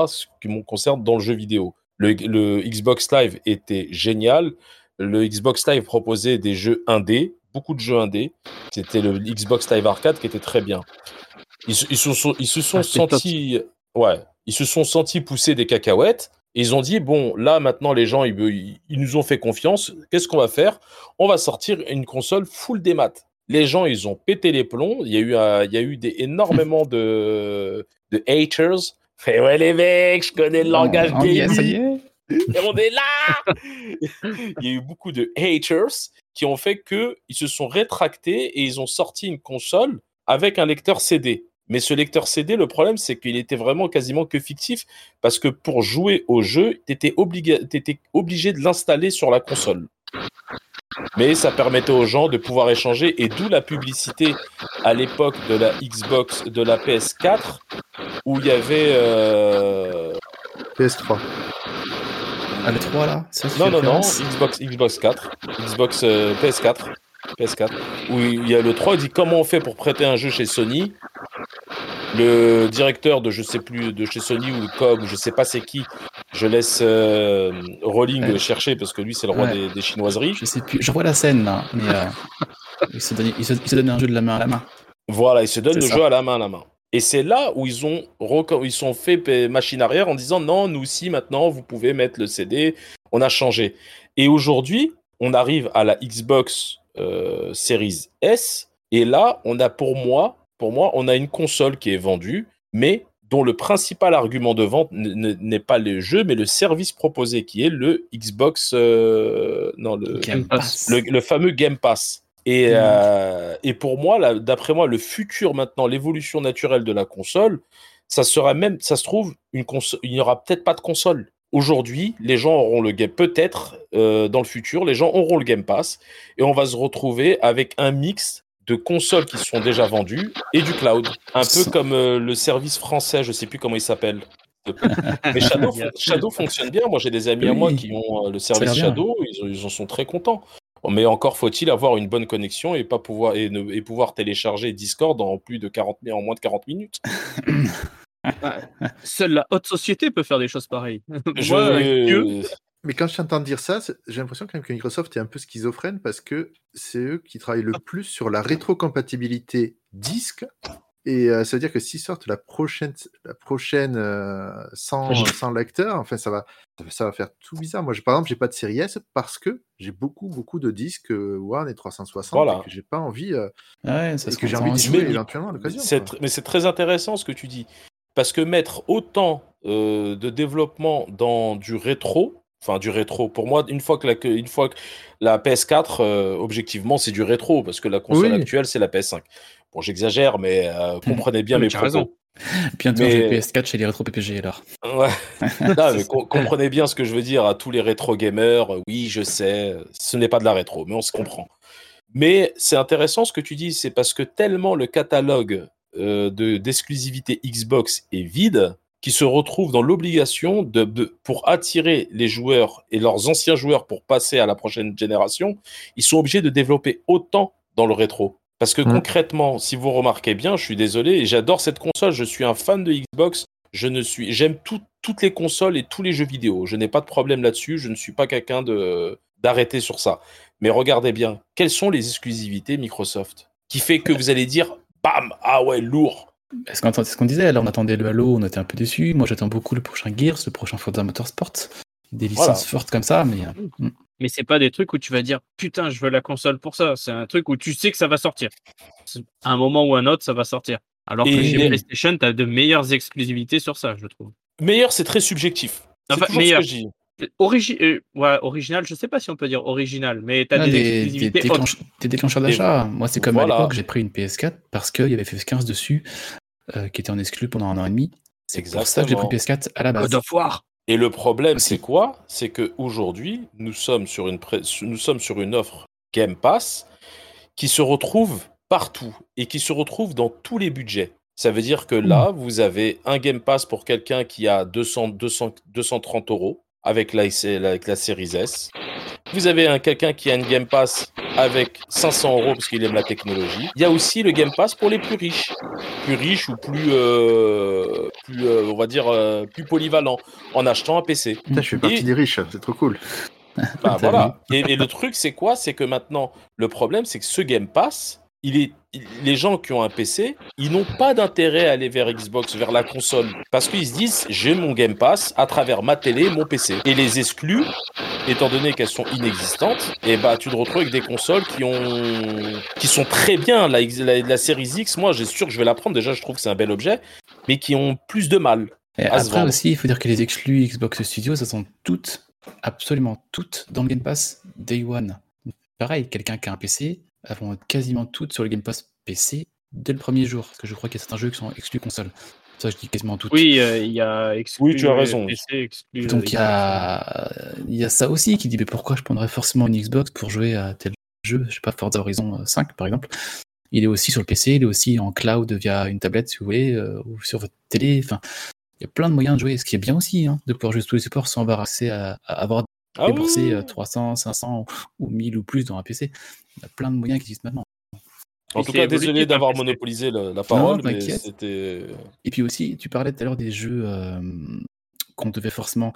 ce qui me concerne dans le jeu vidéo. Le, le Xbox Live était génial. Le Xbox Live proposait des jeux indés, beaucoup de jeux indés. C'était le Xbox Live Arcade qui était très bien. Ils, se- ils sont, ils se sont Ah, sentis, ouais, ils se sont sentis pousser des cacahuètes Et ils ont dit bon, là maintenant les gens ils, ils nous ont fait confiance. Qu'est-ce qu'on va faire? On va sortir une console full des maths. Les gens ils ont pété les plombs. Il y a eu, il y a eu des, énormément de, de haters. Fait ouais les mecs, je connais le langage Oh, ça y gaming. est. Et on est là Il y a eu beaucoup de haters qui ont fait que ils se sont rétractés et ils ont sorti une console avec un lecteur CD. Mais ce lecteur CD, le problème, c'est qu'il était vraiment quasiment que fictif parce que pour jouer au jeu, tu étais, obligé de l'installer sur la console. Mais ça permettait aux gens de pouvoir échanger et d'où la publicité à l'époque de la Xbox, de la PS4, où il y avait. euh, PS3. Ah, le 3 là? Ça, Non, non, non, Xbox, Xbox 4, Xbox euh, PS4, PS4, où il y a le 3, il dit comment on fait pour prêter un jeu chez Sony? Le directeur de je sais plus de chez Sony ou Com, je sais pas c'est qui, je laisse euh, Rolling Ouais. chercher parce que lui c'est le roi Ouais. des, des chinoiseries. Je sais plus, je vois la scène là, mais euh, il, se donne, il, se, il se donne un jeu de la main à la main. Voilà, il se donne le ça. jeu à la main à la main. Et c'est là où ils ont ils sont fait machine arrière en disant non, nous aussi maintenant vous pouvez mettre le CD, on a changé. Et aujourd'hui, on arrive à la Xbox euh, Series S et là, on a pour moi, pour moi, on a une console qui est vendue, mais dont le principal argument de vente n'est pas le jeu, mais le service proposé qui est le Xbox, euh, non le, Game Pass. le, le fameux Game Pass. Et, Mhm. euh, et pour moi, d'après moi, le futur maintenant, l'évolution naturelle de la console, ça sera même, ça se trouve, une console, il n'y aura peut-être pas de console. Aujourd'hui, les gens auront le game, peut-être euh, dans le futur, les gens auront le Game Pass et on va se retrouver avec un mix de consoles qui sont déjà vendues et du cloud. Un peu comme euh, le service français, je sais plus comment il s'appelle. Mais Shadow, fonctionne bien. Moi, j'ai des amis à moi qui ont euh, le service. Shadow. Ils, ils en sont très contents. Mais encore faut-il avoir une bonne connexion et pas pouvoir et, ne- et pouvoir télécharger Discord en plus de 40 mi- en moins de 40 minutes. Seule la haute société peut faire des choses pareilles. Je, Dieu, Mais quand je t'entends dire ça, j'ai l'impression quand même que Microsoft est un peu schizophrène parce que c'est eux qui travaillent le plus sur la rétrocompatibilité disque. Et euh, ça veut dire que s'ils sortent la prochaine, la prochaine euh, sans, Oui. sans lecteur, enfin ça va, ça va- ça va faire tout bizarre. Moi, par exemple, j'ai pas de série S parce que j'ai beaucoup, beaucoup de disques euh, One et 360 Voilà. et que j'ai pas envie, euh, Ouais, ça et se que j'ai envie de jouer éventuellement à l'occasion. C'est quoi. tr- mais c'est très intéressant ce que tu dis. Parce que mettre autant euh, de développement dans du rétro, enfin du rétro, pour moi, une fois que la, que- une fois que la PS4, euh, objectivement, c'est du rétro, parce que la console Oui. actuelle, c'est la PS5. Bon, j'exagère, mais euh, comprenez bien mes propos. raison. Bientôt, Mais- j'ai PS4 chez les rétro PPG alors. Ouais. Non, mais com- comprenez bien ce que je veux dire à tous les rétro gamers. Oui, je sais, ce n'est pas de la rétro, mais on se comprend. Mais c'est intéressant ce que tu dis, c'est parce que tellement le catalogue euh, de d'exclusivité Xbox est vide qui se retrouvent dans l'obligation de, de- pour attirer les joueurs et leurs anciens joueurs pour passer à la prochaine génération, ils sont obligés de développer autant dans le rétro. Parce que concrètement, si vous remarquez bien, je suis désolé, j'adore cette console, je suis un fan de Xbox, je ne suis, j'aime tout- toutes les consoles et tous les jeux vidéo. Je n'ai pas de problème là-dessus. Je ne suis pas quelqu'un de d'arrêter sur ça. Mais regardez bien, quelles sont les exclusivités Microsoft? Qui fait que vous allez dire, bam, ah ouais, lourd. Est-ce qu'on- C'est ce qu'on disait, là on attendait le Halo, on était un peu déçus. Moi j'attends beaucoup le prochain Gears, le prochain Forza Motorsport. Des licences Voilà. fortes comme ça, mais euh, Mais c'est pas des trucs où tu vas dire putain, je veux la console pour ça. C'est un truc où tu sais que ça va sortir. À un moment ou un autre, ça va sortir. Alors que chez PlayStation, tu as de meilleures exclusivités sur ça, je trouve. Meilleur, c'est très subjectif. Enfin, meilleur. ce que je dis. Origi euh, ouais, original, je sais pas si on peut dire original, mais tu as Ah, des, des, des, exclusivités autres. déclenche- des déclencheurs d'achat. Moi, c'est comme Voilà. à l'époque, j'ai pris une PS4 parce qu'il y avait FF15 dessus, euh, qui était en exclu pendant un an et demi. C'est pour ça que j'ai pris Exactement. PS4 à la base. God of War. Et le problème, c'est quoi? C'est que aujourd'hui, nous sommes sur une nous sommes sur une offre Game Pass qui se retrouve partout et qui se retrouve dans tous les budgets. Ça veut dire que là, vous avez un Game Pass pour quelqu'un qui a 200, 200, 230 euros avec la, avec la Series S. Vous avez un quelqu'un qui a une Game Pass avec 500 euros parce qu'il aime la technologie. Il y a aussi le Game Pass pour les plus riches, plus riches ou plus, euh, plus euh, on va dire, euh, plus polyvalents en achetant un PC. Putain, je fais partie Et- des riches, c'est trop cool. Bah, voilà. Et, et le truc, c'est quoi? C'est que maintenant, le problème, c'est que ce Game Pass, il est, les gens qui ont un PC, ils n'ont pas d'intérêt à aller vers Xbox, vers la console, parce qu'ils se disent j'ai mon Game Pass à travers ma télé, mon PC. Et les exclus, étant donné qu'elles sont inexistantes, et bah tu te retrouves avec des consoles qui ont, qui sont très bien. La, la, la série X, moi, j'ai sûr que je vais la prendre. Déjà, je trouve que c'est un bel objet, mais qui ont plus de mal. Et à après aussi, il faut dire que les exclus Xbox Studios, ça sont toutes, absolument toutes, dans le Game Pass Day One. Pareil, quelqu'un qui a un PC, elles vont être quasiment toutes sur le Game Pass PC dès le premier jour. Parce que je crois qu'il y a certains jeux qui sont exclus console. Ça, je dis quasiment toutes. Oui, euh, il y a exclu, Oui, tu as euh, raison. PC, exclu, euh, Donc il y a, il y a ça aussi qui dit mais pourquoi je prendrais forcément une Xbox pour jouer à tel jeu, je sais pas Forza Horizon 5 par exemple. Il est aussi sur le PC, il est aussi en cloud via une tablette si vous voulez, euh, ou sur votre télé. Enfin, il y a plein de moyens de jouer, ce qui est bien aussi, hein, de pouvoir jouer sur tous les supports sans avoir accès à, à avoir Ah oui. euh, 300, 500 ou 1000 ou plus dans un PC. Il y a plein de moyens qui existent maintenant. En tout cas, désolé d'avoir hein, que- monopolisé la, la parole, mais t'inquiète. c'était. Et puis aussi, tu parlais tout à l'heure des jeux euh, qu'on devait forcément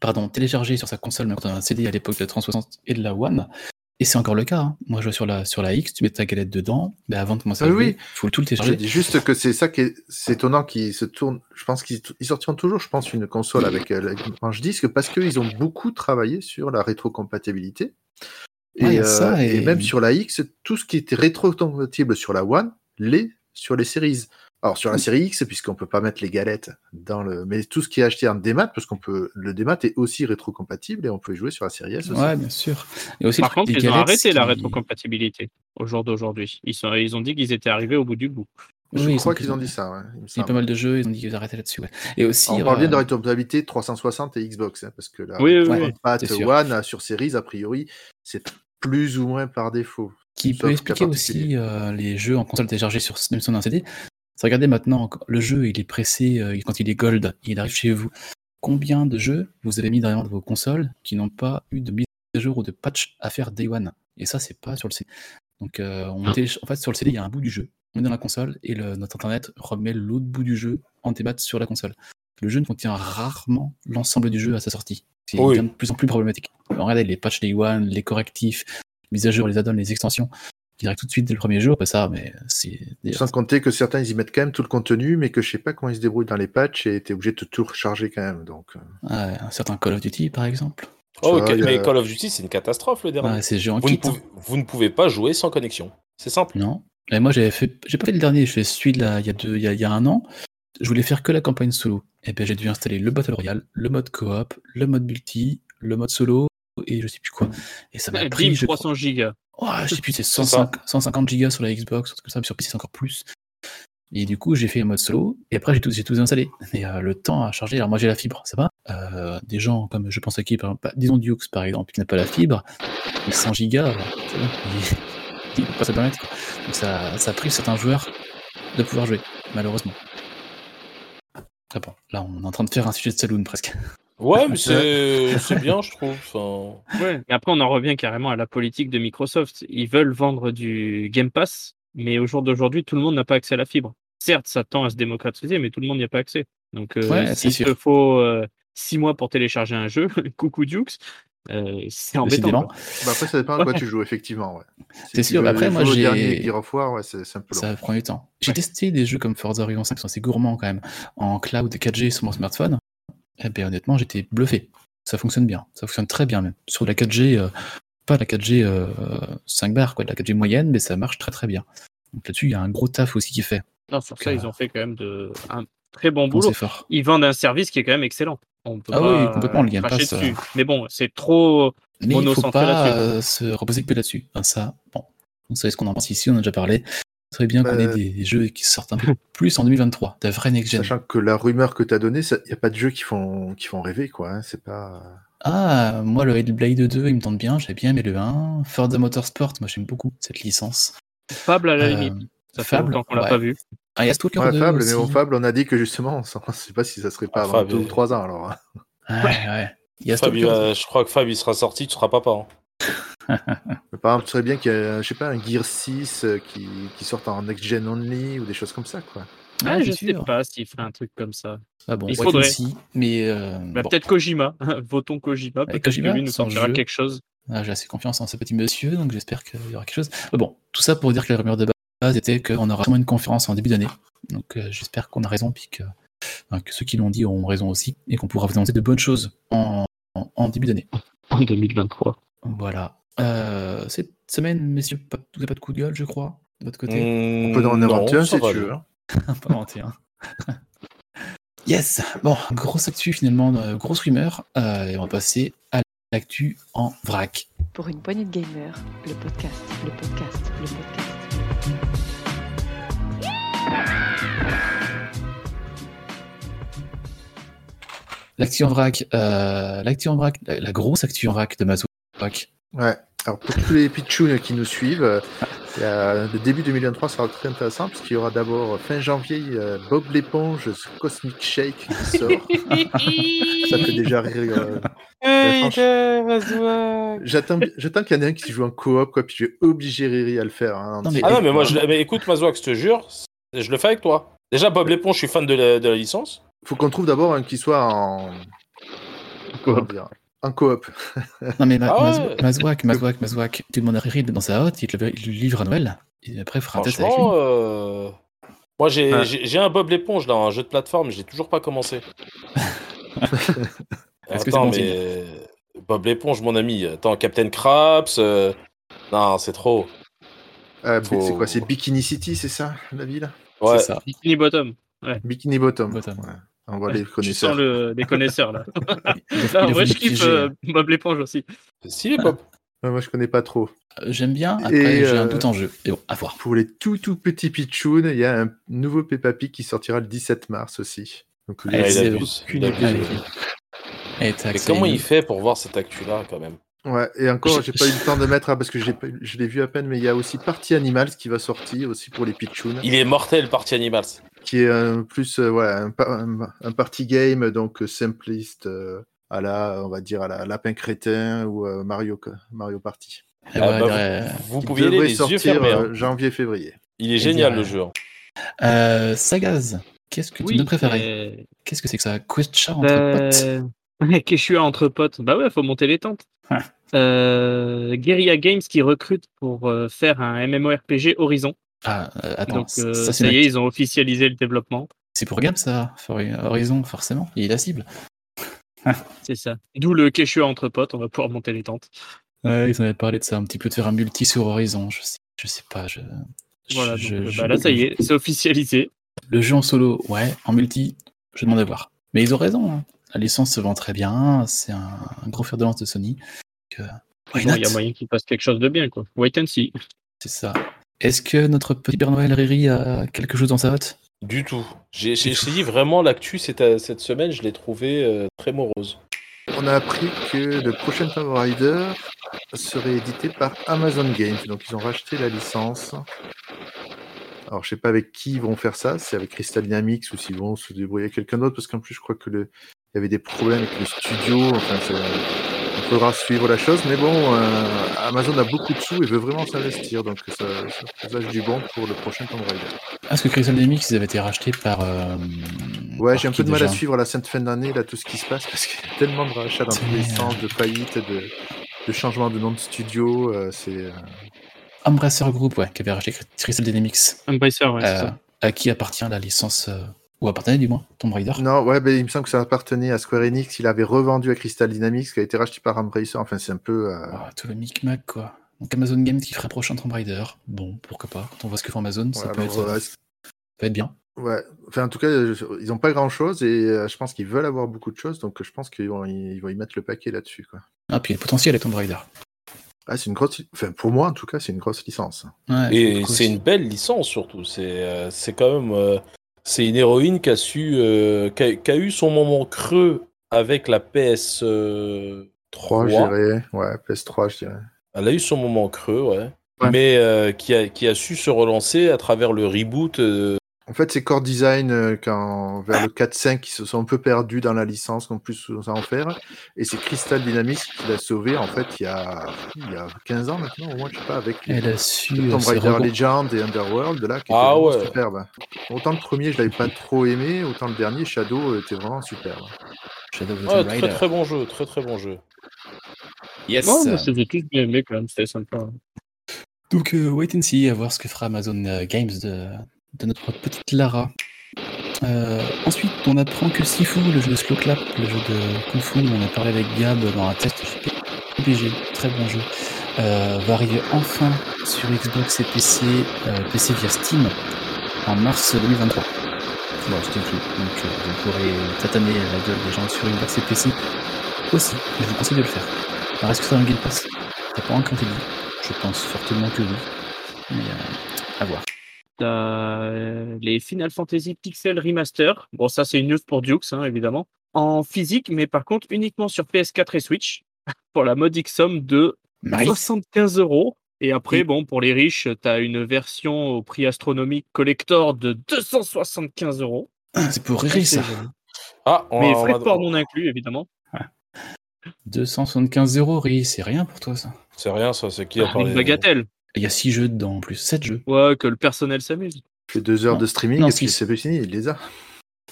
pardon, télécharger sur sa console, mais quand on a un CD à l'époque de la 360 et de la One. Et c'est encore le cas. hein. Moi, je vais sur la, sur la X, tu mets ta galette dedans, mais avant de commencer à Ah jouer, oui. il faut tout le Je télécharger. dis juste que c'est ça qui est c'est étonnant qu'ils se tournent. Je pense qu'ils ils sortiront toujours, je pense, une console avec euh, la branche disque parce qu'ils ont beaucoup travaillé sur la rétrocompatibilité. Et, Ouais, euh, et- même sur la X, tout ce qui était rétrocompatible sur la One l'est sur les séries. Alors sur la série X, puisqu'on peut pas mettre les galettes dans le, mais tout ce qui est acheté en démat, parce qu'on peut, le démat est aussi rétrocompatible et on peut jouer sur la série S aussi. Ouais, bien sûr. Et aussi, Par contre, ils ont galettes, arrêté la rétrocompatibilité au jour d'aujourd'hui. Ils, sont, ils ont dit qu'ils étaient arrivés au bout du bout. Je Oui, crois qu'ils ont dit ça. ouais, il me Il y a pas mal de jeux, ils ont dit qu'ils arrêtaient là-dessus. Ouais. Et aussi, On parle bien de euh, rétrocompatibilité 360 et Xbox, hein, parce que la Oui, oui. Pat. One euh, sur Series, a priori, c'est plus ou moins par défaut. qui Sauf peut expliquer aussi euh, les jeux en console téléchargés sur même sur un CD. Regardez maintenant, le jeu il est pressé euh, quand il est gold, il arrive chez vous. Combien de jeux vous avez mis derrière de vos consoles qui n'ont pas eu de mise à jour ou de patch à faire day one? Et ça, c'est pas sur le CD. Donc, euh, on téléch- en fait, sur le CD, il y a un bout du jeu. On est dans la console et le- notre internet remet l'autre bout du jeu en débat sur la console. Le jeu ne contient rarement l'ensemble du jeu à sa sortie. C'est Oui. de plus en plus problématique. Regardez les patchs day one, les correctifs, les mises à jour, les add-ons, les extensions, arrivent tout de suite dès le premier jour. Ça, mais c'est. Sans compter que certains, ils y mettent quand même tout le contenu, mais que je sais pas comment ils se débrouillent dans les patchs et t'es obligé de tout recharger quand même. Donc, euh, Ouais, un certain Call of Duty, par exemple. Oh, vois, a- Mais Call of Duty, c'est une catastrophe le dernier. Ouais, c'est vous, ne pouvez, vous ne pouvez pas jouer sans connexion. C'est simple. Non. Et moi, j'avais fait. J'ai pas fait le dernier, je fais celui de là, il y a deux, il y a, il y a un an. Je voulais faire que la campagne solo. Et ben, j'ai dû installer le Battle Royale, le mode coop, le mode multi, le mode solo, et je sais plus quoi. Et ça m'a pris, je crois- 300 gigas. Oh, je sais plus, c'est ça. 105 150 gigas sur la Xbox, comme ça, mais sur PC c'est encore plus. Et du coup, j'ai fait le mode solo, et après j'ai tout, j'ai tout installé. Et euh, le temps à charger, alors moi j'ai la fibre, ça va. Euh, des gens comme je pense à qui, par exemple, disons Dukes par exemple, qui n'a pas la fibre, les 100 gigas, euh, il, il peut pas se permettre. quoi. Donc ça, ça prive certains joueurs de pouvoir jouer, malheureusement. Ah bon, là on est en train de faire un sujet de saloon presque. Ouais, mais c'est c'est bien, je trouve. Enfin, Ouais. Et après, on en revient carrément à la politique de Microsoft. Ils veulent vendre du Game Pass, mais au jour d'aujourd'hui, tout le monde n'a pas accès à la fibre. Certes, ça tend à se démocratiser, mais tout le monde n'y a pas accès. Donc, euh, Ouais, c'est s'il te faut euh, six mois pour télécharger un jeu, coucou Dukes, euh, c'est embêtant. Quoi. bah, après, ça dépend de quoi Ouais. tu joues, effectivement. Ouais. C'est sûr, mais après, moi, j'ai- dernier Gear of War, ouais, c'est c'est. Ça prend du temps. J'ai Ouais. testé des jeux comme Forza Horizon 5 qui sont assez gourmands quand même, en cloud 4G sur mon smartphone. Et bien honnêtement, j'étais bluffé. Ça fonctionne bien. Ça fonctionne très bien même. Sur la 4G, euh, pas la 4G euh, 5 bars, quoi, de la 4G moyenne, mais ça marche très très bien. Donc là-dessus, il y a un gros taf aussi qui est fait. Non, sur ça, Euh, ils ont fait quand même de... un très bon boulot. fort. Ils vendent un service qui est quand même excellent. On peut Ah pas oui, complètement, le Game Pass, dessus. euh. Mais bon, c'est trop. Mais il faut monocentré pas se reposer que là-dessus. Enfin, ça, bon, vous savez ce qu'on en pense ici, on a déjà parlé. Ce serait bien qu'on Bah, ait des, des jeux qui sortent un peu plus en 2023, de vrais next-gen. Sachant que la rumeur que tu as donnée, il n'y a pas de jeux qui font, qui font rêver, quoi. hein, C'est pas. Ah, moi, le Hellblade 2, il me tente bien, j'ai bien aimé le 1. Forza Motorsport, moi j'aime beaucoup cette licence. Fable à la Euh, limite. Ça fait Fable, longtemps qu'on l'a ouais. pas vu. Ah, il y a Stalker Ouais, 2 Fable, aussi. mais bon, Fable, on a dit que justement, on ne sait pas si ça serait pas Ah, avant Fable, deux ou euh, trois ans, alors. hein. Ouais, ouais. Il y a Fab, Stalker il va- je crois que Fab, il sera sorti, tu seras papa. hein. Mais par exemple, ce serait bien qu'il y ait, je sais pas, un Gear 6 euh, qui, qui sorte en next-gen only ou des choses comme ça, quoi. Ah, je sais sûr. pas s'il ferait un truc comme ça. Ah bon, Il faudrait. aussi, mais euh, Bah, bon. Peut-être Kojima. Votons Kojima. Peut-être que lui nous sortira quelque chose. Ah, J'ai assez confiance en ce petit monsieur, donc j'espère qu'il y aura quelque chose. Mais bon, tout ça pour dire que la rumeur de base était qu'on aura sûrement une conférence en début d'année. Donc euh, j'espère qu'on a raison, puis que, enfin, que ceux qui l'ont dit ont raison aussi, et qu'on pourra vous annoncer de bonnes choses en, en- en début d'année. En 2023. Voilà. Euh, cette semaine, messieurs, pas, vous n'avez pas de coup de gueule, je crois, de votre côté On peut en inventer un si tu veux. hein. Pas mentir. hein. yes Bon, grosse actu finalement, euh, grosse rumeur. euh, et on va passer à l'actu en vrac. Pour une poignée de gamers, le podcast, le podcast, le podcast. L'actu en vrac, euh, l'actu en vrac, la, la grosse actu en vrac de Mazouak. Ouais. Alors pour tous les pitchouns qui nous suivent, euh, le début 2023 sera très intéressant puisqu'il y aura d'abord euh, fin janvier euh, Bob l'éponge ce Cosmic Shake qui sort. Ça fait déjà rire. euh. J'attends, j'attends qu'il y en ait un qui joue en coop quoi, puis je vais obliger Riri à le faire. hein, Non, mais- Ah non, mais moi, je, mais écoute, Mazouak, je te jure, je le fais avec toi. Déjà, Bob Léponge, je suis fan de la, de la licence. Faut qu'on trouve d'abord un qui soit en comment dire, en coop. Non mais Ma- Ah ouais. Mazou- Mazouak, Mazouak, Mazouak, tu demandes à Riri dans sa hotte, il te le, il le livre à Noël, et après il fera un test avec lui. Franchement, euh, moi, j'ai Ouais. un Bob l'éponge là, un jeu de plateforme, j'ai toujours pas commencé. Est-ce que c'est Attends, bon mais Bob l'éponge, mon ami. Attends, Captain Craps. euh, Non, c'est trop. Euh, C'est quoi C'est Bikini City, c'est ça la ville? Ouais. Ça. Bikini Bottom. Bikini Bottom. Bottom. Ouais. On voit les Tu connaisseurs. sens le, des connaisseurs là. Là, en vrai, je kiffe euh, Bob l'éponge aussi. C'est stylé, Bob. Ouais, moi je connais pas trop. Euh, J'aime bien, Et, après j'ai un euh, doute en jeu. Et bon, à voir. Pour les tout tout petits pitchouns, il y a un nouveau Peppa Pig qui sortira le 17 mars aussi. Donc, les- il aucune. Allez. Et comment il fait pour voir cette actu-là, quand même? Ouais, et encore, Je- j'ai pas eu le temps de mettre, ah, parce que je l'ai vu à peine, mais il y a aussi Party Animals qui va sortir aussi pour les pitchouns, Il est mortel, Party Animals. Qui est un plus, euh, ouais, un, pa- un- un party game, donc euh, simpliste, euh, à la, on va dire, à la Lapin Crétin ou euh, Mario, Mario Party. Ah, bah. Vous Qui pouviez aller les yeux sortir fermés. hein. euh, janvier-février. Il est Et génial, le jeu. hein. Euh, Sagaz, qu'est-ce que tu nous préférais Qu'est-ce que c'est que ça? Quetcha entre potes? Euh... Quechua entre potes. Bah ouais, faut monter les tentes. Ouais. Euh, Guerrilla Games qui recrute pour euh, faire un MMORPG Horizon. Ah, euh, attends, Donc euh, ça, y est, ils ont officialisé le développement. c'est pour Gam ça, For- Horizon forcément, il est la cible. C'est ça. D'où le Quechua entre potes, on va pouvoir monter les tentes. Ouais, ils en avaient parlé de ça, un petit peu de faire un multi sur Horizon, je sais, je sais pas. Je, Voilà, je- donc, euh, je- bah là ça y est, c'est officialisé. Le jeu en solo, ouais, en multi, je demande à voir. Mais ils ont raison, hein. la licence se vend très bien, c'est un, un gros fer de lance de Sony. euh, Bon, Il y a moyen qu'il passe quelque chose de bien, quoi. Wait and see. C'est ça. Est-ce que notre petit Père Noël Riri a quelque chose dans sa hotte? Du tout. J'ai dit vraiment l'actu cette, cette semaine, je l'ai trouvé euh, très morose. On a appris que le prochain Tomb Raider serait édité par Amazon Games, donc ils ont racheté la licence. Alors je sais pas avec qui ils vont faire ça, si avec Crystal Dynamics ou s'ils vont se débrouiller avec quelqu'un d'autre, parce qu'en plus je crois que le... il y avait des problèmes avec le studio, enfin c'est- faudra suivre la chose, mais bon, euh, Amazon a beaucoup de sous et veut vraiment s'investir, donc ça, ça présage du bon pour le prochain Tomb Raider. Ah, Parce que Crystal Dynamics, ils avaient été rachetés par. euh, Ouais, j'ai un peu de mal à suivre à la sainte fin d'année, là, tout ce qui se passe, parce qu'il y a tellement de rachats dans tous les C'est- sens, de faillites, de, de changements de nom de studio, euh, c'est... euh, Embracer Group, ouais, qui avait racheté Crystal Dynamics. Embracer, ouais, c'est Euh, ça. à qui appartient la licence, euh, ou appartenait du moins, Tomb Raider Non, ouais, ben, il me semble que ça appartenait à Square Enix, il avait revendu à Crystal Dynamics, qui a été racheté par Embracer, enfin c'est un peu... euh, Ah, Tout le micmac, quoi. Donc Amazon Games qui ferait prochain Tomb Raider. Bon, pourquoi pas. Quand on voit ce que fait Amazon, ça, peut, alors, être, euh, ça peut être bien. ouais. Enfin, en tout cas, euh, ils n'ont pas grand-chose, et euh, je pense qu'ils veulent avoir beaucoup de choses, donc je pense qu'ils vont, y- ils vont y mettre le paquet là-dessus, quoi. Ah, puis il y a le potentiel à Tomb Raider. Ah, c'est une grosse... Enfin, pour moi, en tout cas, c'est une grosse licence. Ouais, Et c'est une belle licence surtout. C'est euh, c'est quand même. Euh, c'est une héroïne qui a su. euh, qui, a, qui a eu son moment creux avec la PS. euh, 3, je 3. dirais. Ouais, PS3, je dirais. Elle a eu son moment creux, ouais. Ouais. Mais euh, qui, a, qui a su se relancer à travers le reboot. Euh, En fait, c'est Core Design euh, quand, vers le 4-5 qui se sont un peu perdus dans la licence, qu'on plus en faire. Et c'est Crystal Dynamics qui l'a sauvé, en fait, il y, a, il y a 15 ans maintenant, au moins, je sais pas, avec les Elle a su. euh, Tomb se Raider. Legend et Underworld, là, qui Ah ouais. superbes. Autant le premier, je l'avais pas trop aimé, autant le dernier, Shadow, était vraiment superbe. Shadow of the ouais, très Raider. très bon jeu, très très bon jeu. Yes. Ouais, mais c'était tous bien aimé quand même, c'était sympa. Donc, euh, wait and see, à voir ce que fera Amazon euh, Games de, de notre petite Lara. Euh, ensuite, on apprend que Sifu, le jeu de Slow Clap, le jeu de Kung Fu, on a parlé avec Gab dans un test PPG, très bon jeu, euh, va arriver enfin sur Xbox et PC, euh, PC via Steam, en mars 2023. Bon, c'était tout. Donc, euh, vous pourrez tataner la gueule des gens sur Xbox et PC aussi. Je vous conseille de le faire. Alors, est-ce que c'est un Game Pass T'as pas encore été dit. Je pense fortement que oui. Mais à voir. T'as euh, les Final Fantasy Pixel Remaster. Bon, ça, c'est une news pour Dukes, hein, évidemment. En physique, mais par contre, uniquement sur PS4 et Switch, pour la modique somme de Nice. 75 euros. Et après, Oui. bon, pour les riches, tu as une version au prix astronomique collector de 275 euros. C'est pour Riri, ça. Ah, on, Mais on frais va- de port non inclus, évidemment. 275 euros, Riri, c'est rien pour toi, ça. C'est rien, ça. C'est qui a Ah, parlé Une bagatelle. Il y a 6 jeux dedans en plus, 7 jeux. Ouais, que le personnel s'amuse. fait deux heures Non. de streaming puis si. c'est fini, il les a.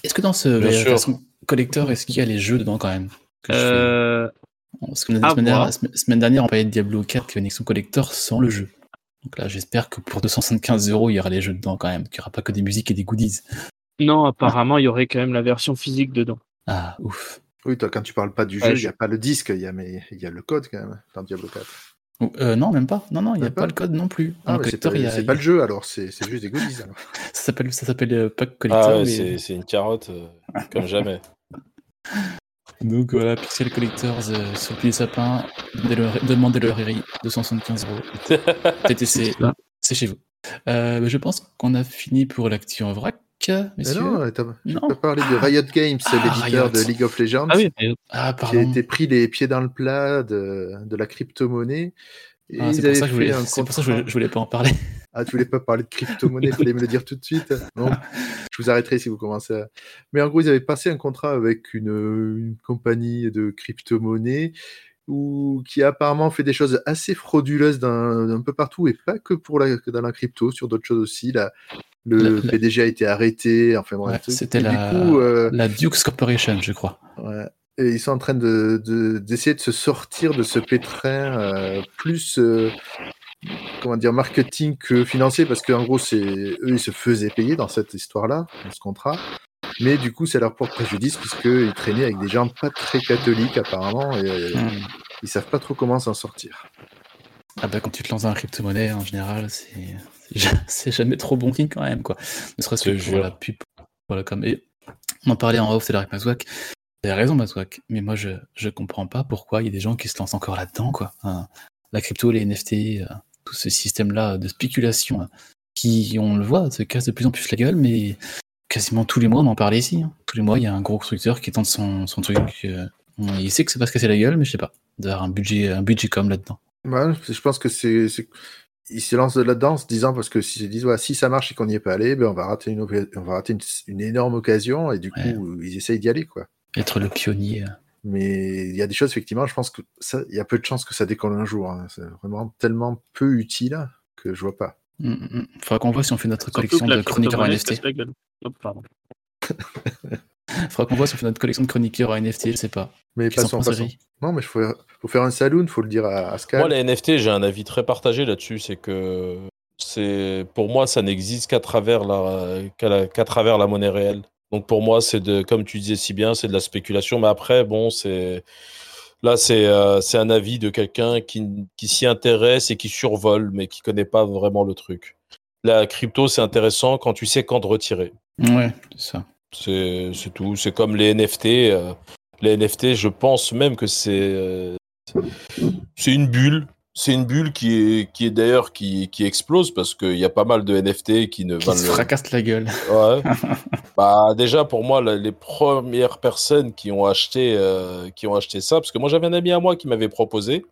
Est-ce que dans ce sûr. version collector, est-ce qu'il y a les jeux dedans quand même que je fais? Euh, Parce que la semaine, dernière, voir. la semaine- semaine dernière, on parlait de Diablo 4 qui venait avec son collector sans le jeu. Donc là, j'espère que pour 275 euros, il y aura les jeux dedans quand même, qu'il n'y aura pas que des musiques et des goodies. non, apparemment, il y aurait quand même la version physique dedans. Ah, ouf. Oui, toi, quand tu parles pas du Ouais, jeu, il je- n'y a pas le disque, il y a, mais il y a le code quand même dans Diablo 4. Euh, non, même pas. Non, non, il n'y a pas pas le code non plus. Ah, c'est collector, pas, il y a- pas le jeu alors, c'est juste des goodies. alors. ça s'appelle ça s'appelle euh, pack collector. Ah ouais, mais- c'est une carotte euh, comme jamais. Donc voilà, Pixel Collectors euh, sur le pied des sapins, demandez-le Riri, 275 euros. TTC, c'est chez vous. Euh, bah, je pense qu'on a fini pour l'actu en vrac, Mais non, Non. pas parlé de Riot Games, Ah, l'éditeur Riot. de League of Legends, Ah oui, mais- Ah, qui a été pris les pieds dans le plat de, de la crypto-monnaie. Ah, c'est pour, ça que je voulais, fait un c'est pour ça que je contrat- voulais, je voulais pas en parler. Ah, tu voulais pas parler de crypto-monnaie, il fallait me le dire tout de suite. Non, je vous arrêterai si vous commencez à... Mais en gros, ils avaient passé un contrat avec une, une compagnie de crypto-monnaie ou qui apparemment fait des choses assez frauduleuses d'un d'un peu partout et pas que pour la, que dans la crypto, sur d'autres choses aussi. Là, le PDG a été arrêté, enfin Ouais, c'était la- coup, euh, La Dukes Corporation, je crois. Ouais. Et ils sont en train de, de- d'essayer de se sortir de ce pétrin euh, plus euh, comment dire marketing que financier parce qu'en gros c'est eux ils se faisaient payer dans cette histoire-là, dans ce contrat. Mais du coup c'est leur propre préjudice puisqu'ils traînaient avec des gens pas très catholiques apparemment et Hmm. ils savent pas trop comment s'en sortir. Ah bah quand tu te lances dans la crypto-monnaie, en général, c'est c'est ja- c'est jamais trop bon signe quand même, quoi. Ne serait-ce que pour la pub. Voilà, comme... Et on en parlait en off, c'est avec Mazouak. T'as raison, Mazouak, mais moi, je, je comprends pas pourquoi il y a des gens qui se lancent encore là-dedans, quoi. Hein, la crypto, les NFT, euh, tout ce système-là de spéculation, euh, qui, on le voit, se casse de plus en plus la gueule, mais quasiment tous les mois, on en parle ici. hein. Tous les mois, il y a un gros constructeur qui tente son, son truc. euh, il sait que ça va se casser la gueule, mais je sais pas. D'avoir un budget, un budget comme là-dedans. Ouais, je pense que c'est- ils se lancent là-dedans en se disant parce que s'ils se disent ouais, si ça marche et qu'on n'y est pas allé, ben on va rater une on va rater une, une énorme occasion et du coup ils essayent d'y aller quoi. Être le pionnier. euh. Mais il y a des choses, effectivement, je pense que ça, il y a peu de chances que ça décolle un jour. hein. C'est vraiment tellement peu utile que je vois pas. Mm, mm. Faudra qu'on voit si on fait notre collection de chroniqueurs en crypto-monnaie Faudra qu'on voit si on fait notre collection de chroniqueurs en NFT, je sais pas. Mais pense, passons. Harry Non, mais il faut, faut faire un saloon, faut le dire à, à Scal. Moi, les NFT, j'ai un avis très partagé là-dessus. C'est que c'est pour moi, ça n'existe qu'à travers la qu'à travers la monnaie réelle. Donc pour moi, c'est de, comme tu disais si bien, c'est de la spéculation. Mais après, bon, c'est là, c'est euh, c'est un avis de quelqu'un qui, qui s'y intéresse et qui survole, mais qui connaît pas vraiment le truc. La crypto, c'est intéressant quand tu sais quand te retirer. Ouais, c'est ça. C'est tout. C'est comme les NFT. euh, les NFT, je pense même que c'est euh, c'est une bulle. C'est une bulle qui est, qui est d'ailleurs qui, qui explose parce qu'il y a pas mal de NFT qui ne Qui valent se le- fracasse la gueule. Ouais. bah déjà pour moi la- les premières personnes qui ont acheté euh, qui ont acheté ça parce que moi j'avais un ami à moi qui m'avait proposé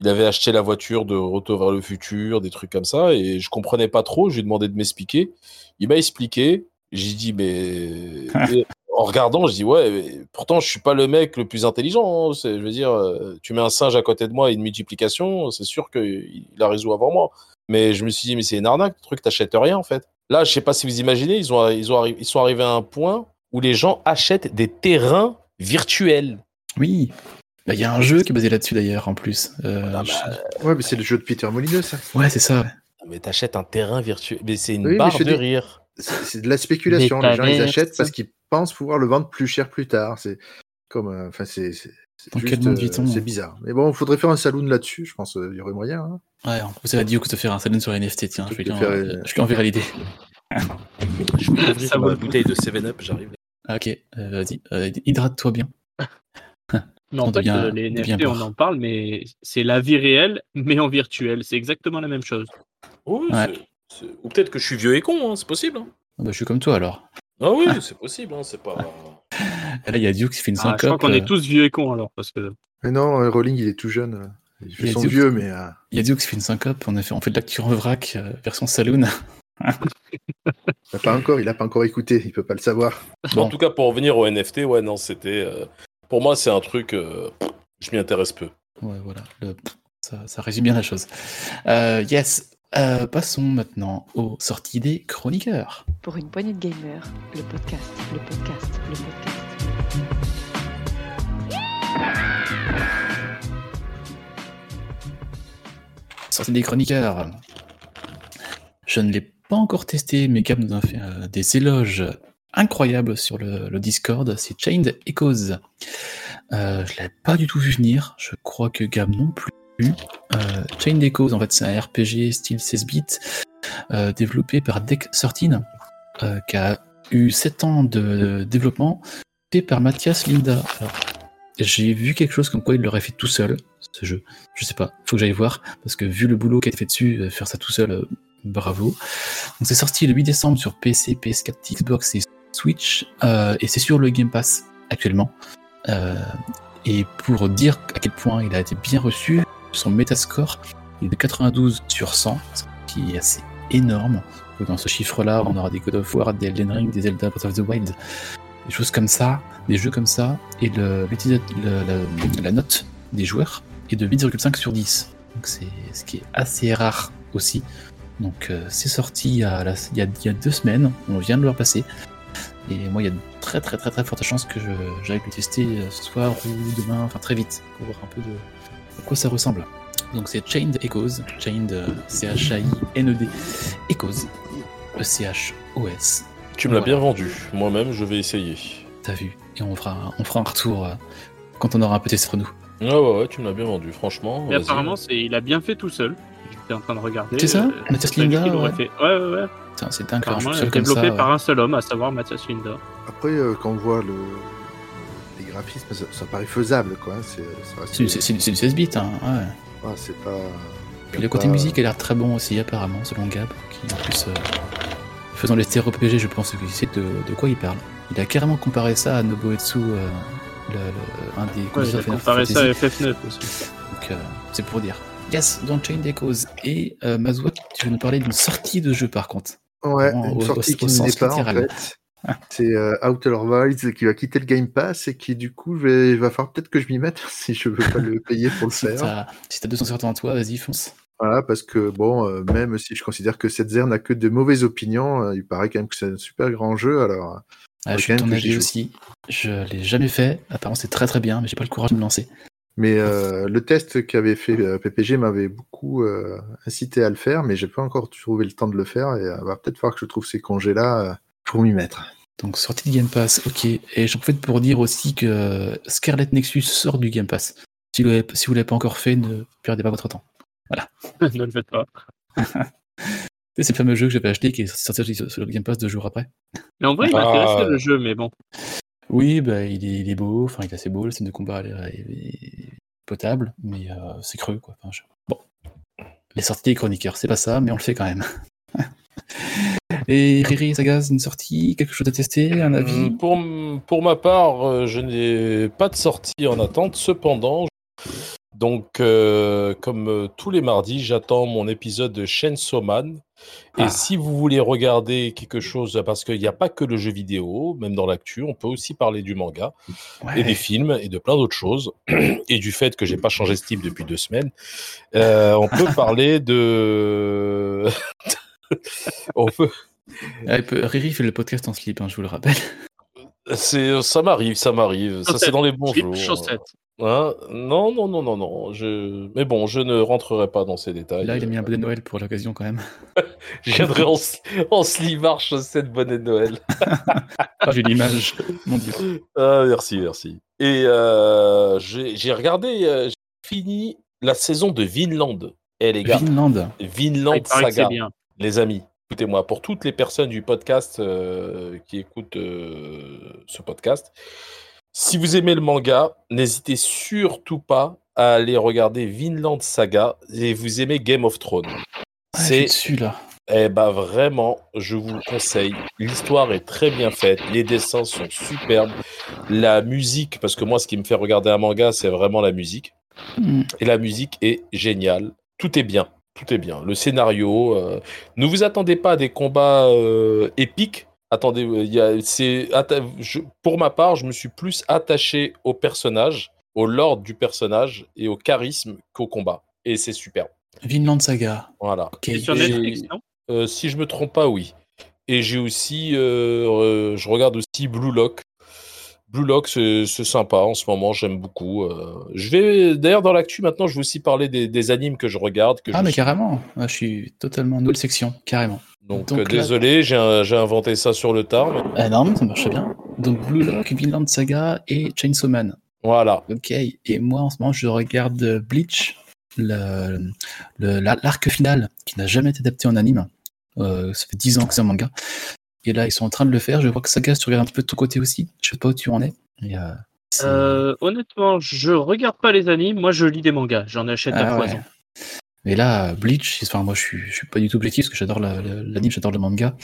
il avait acheté la voiture de Retour vers le futur des trucs comme ça et je comprenais pas trop je lui ai demandé de m'expliquer il m'a expliqué j'ai dit mais et en regardant je dis ouais pourtant je suis pas le mec le plus intelligent hein. Je veux dire euh, tu mets un singe à côté de moi et une multiplication c'est sûr qu'il a résolu avant moi mais je me suis dit mais c'est une arnaque le truc t'achètes rien en fait Là, je sais pas si vous imaginez, ils, ont, ils, ont arri- ils sont arrivés à un point où les gens achètent des terrains virtuels. Oui. Bah, Il y a un jeu qui est basé là-dessus d'ailleurs, en plus. Euh, Ah bah, je- Ouais, mais c'est le jeu de Peter Molineux, ça. Ouais, c'est ça. Mais t'achètes un terrain virtuel. Mais c'est une Oui, barre de dis- rire. C'est de la spéculation. Les gens, ils achètent parce qu'ils pensent pouvoir le vendre plus cher plus tard. C'est comme. euh, Enfin, c'est. euh, vit-on C'est bizarre. Mais bon, il faudrait faire un saloon là-dessus. Je pense qu'il y aurait moyen. hein. Ouais, on peut dire que de faire un salon sur NFT, tiens, je vais faire, en- euh, je lui enverrai l'idée. Je vais ouvrir Ça ma bouteille de 7-Up, j'arrive. Ah, ok, euh, vas-y, euh, hydrate-toi bien. Mais en On fait, devient- euh, les NFT, on en parle, mais c'est la vie réelle, mais en virtuel. C'est exactement la même chose. Oui, Ouais. Ou peut-être que je suis vieux et con, hein, c'est possible. hein. Ah bah, je suis comme toi alors. Ah oui, c'est possible, hein, c'est pas. Là, il y a Duke qui fait une Ah, je crois syncope. qu'on est euh, tous vieux et cons alors. Parce que... Mais non, euh, Rowling, il est tout jeune. euh. Il fait Il est son tout- vieux, mais. euh, Il y a Duke qui fait une syncope. On a fait, on fait de l'acture en vrac, euh, version saloon. pas encore. Il a pas encore écouté. Il peut pas le savoir. Bon. En tout cas, pour revenir au NFT, ouais, non, c'était. euh, Pour moi, c'est un truc. euh, Je m'y intéresse peu. Ouais, voilà. le- ça, ça résume bien la chose. Euh, yes. Euh, passons maintenant aux sorties des chroniqueurs. Pour une poignée de gamers, le podcast, le podcast, le podcast. Sortie des chroniqueurs. Je ne l'ai pas encore testé, mais Gab nous a fait euh, des éloges incroyables sur le, le Discord. C'est Chained Echoes. Euh, je l'avais pas du tout vu venir. Je crois que Gab non plus. Euh, Chained Echoes, en fait, c'est un RPG style 16 bits euh, développé par Deck 13, euh, qui a eu 7 ans de développement, fait par Mathias Linda. J'ai vu quelque chose comme quoi il l'aurait fait tout seul, ce jeu. Je sais pas, faut que j'aille voir, parce que vu le boulot qui a été fait dessus, euh, faire ça tout seul, bravo. Donc c'est sorti le 8 décembre sur PC, PS4, Xbox et Switch, et c'est sur le Game Pass actuellement. Et pour dire à quel point il a été bien reçu, son Metascore est de 92 sur 100, ce qui est assez énorme. Dans ce chiffre-là, on aura des God of War, des Elden Ring, des Zelda Breath of the Wild, des choses comme ça, des jeux comme ça, et le, la, note des joueurs est de 8,5 sur 10. Donc c'est ce qui est assez rare aussi. Donc euh, c'est sorti il y, a, deux semaines, on vient de le repasser. Et moi, il y a de très très très très fortes chances que j'aille le tester euh, ce soir ou demain, enfin très vite, pour voir un peu de à quoi ça ressemble. Donc c'est Chained Echoes, Chained euh, C-H-A-I-N-E-D, Echoes, E-C-H-O-S. Tu me l'as Voilà. bien vendu. Moi-même, je vais essayer. T'as vu Et on fera, on fera un retour euh, quand on aura un peu testé sur nous. Ouais, ouais, ouais, tu me l'as bien vendu, franchement. Mais apparemment, c'est... il a bien fait tout seul. J'étais en train de regarder. C'est ça euh, Mathias Linda, ouais. fait. Ouais, ouais, ouais. C'est dingue, Apparemment, seul comme développé ça. par ouais. un seul homme, à savoir Mathias Linda. Après, euh, quand on voit le... graphismes, ça, ça paraît faisable, quoi. hein. C'est C'est du- c'est- c'est du c'est du 16 bits, hein. ouais. Ah, c'est pas. Puis le côté pas- musique a l'air très bon aussi, apparemment, selon Gab, qui en plus, euh, faisant les stéréo je pense qu'il sait de, de quoi il parle. Il a carrément comparé ça à Nobuetsu, euh, le, le- un des Ouais, il a comparé ça à FF9 aussi. Donc, euh, c'est pour dire. Yes, dans Chain Echoes. Et euh, Mazouak, tu veux nous parler d'une sortie de jeu par contre. Ouais, Vraiment, une au- sortie au- qui au ne sens n'est pas, en littéral. fait. C'est euh, Outer Wilds qui va quitter le Game Pass et qui, du coup, vais... va falloir peut-être que je m'y mette si je veux pas le payer pour le Si faire. t'as si t'as 250 en toi, vas-y, fonce. Voilà, parce que, bon, euh, même si je considère que cette zère n'a que de mauvaises opinions, euh, il paraît quand même que c'est un super grand jeu, alors... euh, Ah, je suis ton avis aussi. Je l'ai jamais fait. Apparemment, c'est très très bien, mais j'ai pas le courage de me lancer. Mais euh, le test qu'avait fait PPG m'avait beaucoup incité à le faire, mais j'ai pas encore trouvé le temps de le faire, et va peut-être falloir que je trouve ces congés-là euh, pour m'y mettre. Donc, sortie de Game Pass, ok. Et j'en profite pour dire aussi que Scarlet Nexus sort du Game Pass. Si vous l'avez si vous l'avez pas encore fait, ne perdez pas votre temps. ne le faites pas. C'est le fameux jeu que j'avais acheté qui est sorti sur sur le Game Pass deux jours après. Mais en vrai, il Ah. m'intéressait le jeu, mais bon. Oui, bah, il, est, il est beau, enfin, il est assez beau, le scène de combat elle est, est potable, mais euh, c'est creux, quoi. Enfin, je- Bon. Les sorties des chroniqueurs, c'est pas ça, mais on le fait quand même. Et Riri Sagaz, une sortie, quelque chose à tester, un avis Hum, Pour, pour ma part, euh, je n'ai pas de sortie en attente. Cependant, donc, euh, comme euh, tous les mardis, j'attends mon épisode de Chainsaw Man. Et Ah. si vous voulez regarder quelque chose, parce qu'il n'y a pas que le jeu vidéo, même dans l'actu, on peut aussi parler du manga et des films et de plein d'autres choses. Et du fait que j'ai pas changé ce type depuis deux semaines, Euh, on peut parler de. on peut. Ah, Riri fait le podcast en slip, hein, je vous le rappelle. C'est, ça m'arrive, ça m'arrive. Ça, c'est dans les bons Slip, jours. chaussettes. Hein? Non, non, non, non, non. Je... Mais bon, je ne rentrerai pas dans ces détails. Là, il a mis un bonnet de Noël pour l'occasion quand même. Je viendrai en, en slivard chaussette bonnet de Noël. Ah, j'ai l'image. Mon dieu. Ah, merci, merci. Et euh, j'ai regardé, euh, j'ai fini la saison de Vinland. Eh les gars, Vinland. Ah, Vinland que Saga. c'est bien. Les amis, écoutez-moi, pour toutes les personnes du podcast euh, qui écoutent euh, ce podcast, si vous aimez le manga, n'hésitez surtout pas à aller regarder Vinland Saga et vous aimez Game of Thrones. Ah, C'est dessus là. eh ben vraiment, je vous le conseille. L'histoire est très bien faite, les dessins sont superbes, la musique, parce que moi, ce qui me fait regarder un manga, c'est vraiment la musique. Hmm. Et la musique est géniale. Tout est bien. Tout est bien. Le scénario. euh, Ne vous attendez pas à des combats euh, épiques. Attendez, euh, il y a- c'est atta- je- pour ma part, je me suis plus attaché au personnage, au lore du personnage et au charisme qu'au combat. Et c'est superbe. Vinland Saga. Voilà. Ok. C'est sur Et- Netflix, non euh, si je me trompe pas, oui. Et j'ai aussi, euh, euh, je regarde aussi Blue Lock. Blue Lock, c'est sympa en ce moment, j'aime beaucoup. euh. Je vais d'ailleurs dans l'actu maintenant, je vais aussi parler des, des animes que je regarde. Que Ah, je mais suis. carrément. Ah, je suis totalement nouvelle section, carrément. Donc, Donc euh, là- désolé, j'ai inventé ça sur le tard. mais Ah, non, ça marche bien. Donc Blue Lock, Vinland Saga et Chainsaw Man. Voilà. Ok. Et moi, en ce moment, je regarde Bleach, le- le- la- l'arc final, qui n'a jamais été adapté en anime. Euh, ça fait 10 ans que c'est un manga. Et là, ils sont en train de le faire. Je vois que Saga, si tu regardes un peu de ton côté aussi. Je sais pas où tu en es. mais, euh, Euh, Honnêtement, je regarde pas les animes. Moi, je lis des mangas. J'en achète Ah à ouais. foison. Mais là, Bleach, enfin, moi, je suis, je suis pas du tout objectif parce que j'adore la- la- l'anime, j'adore le manga.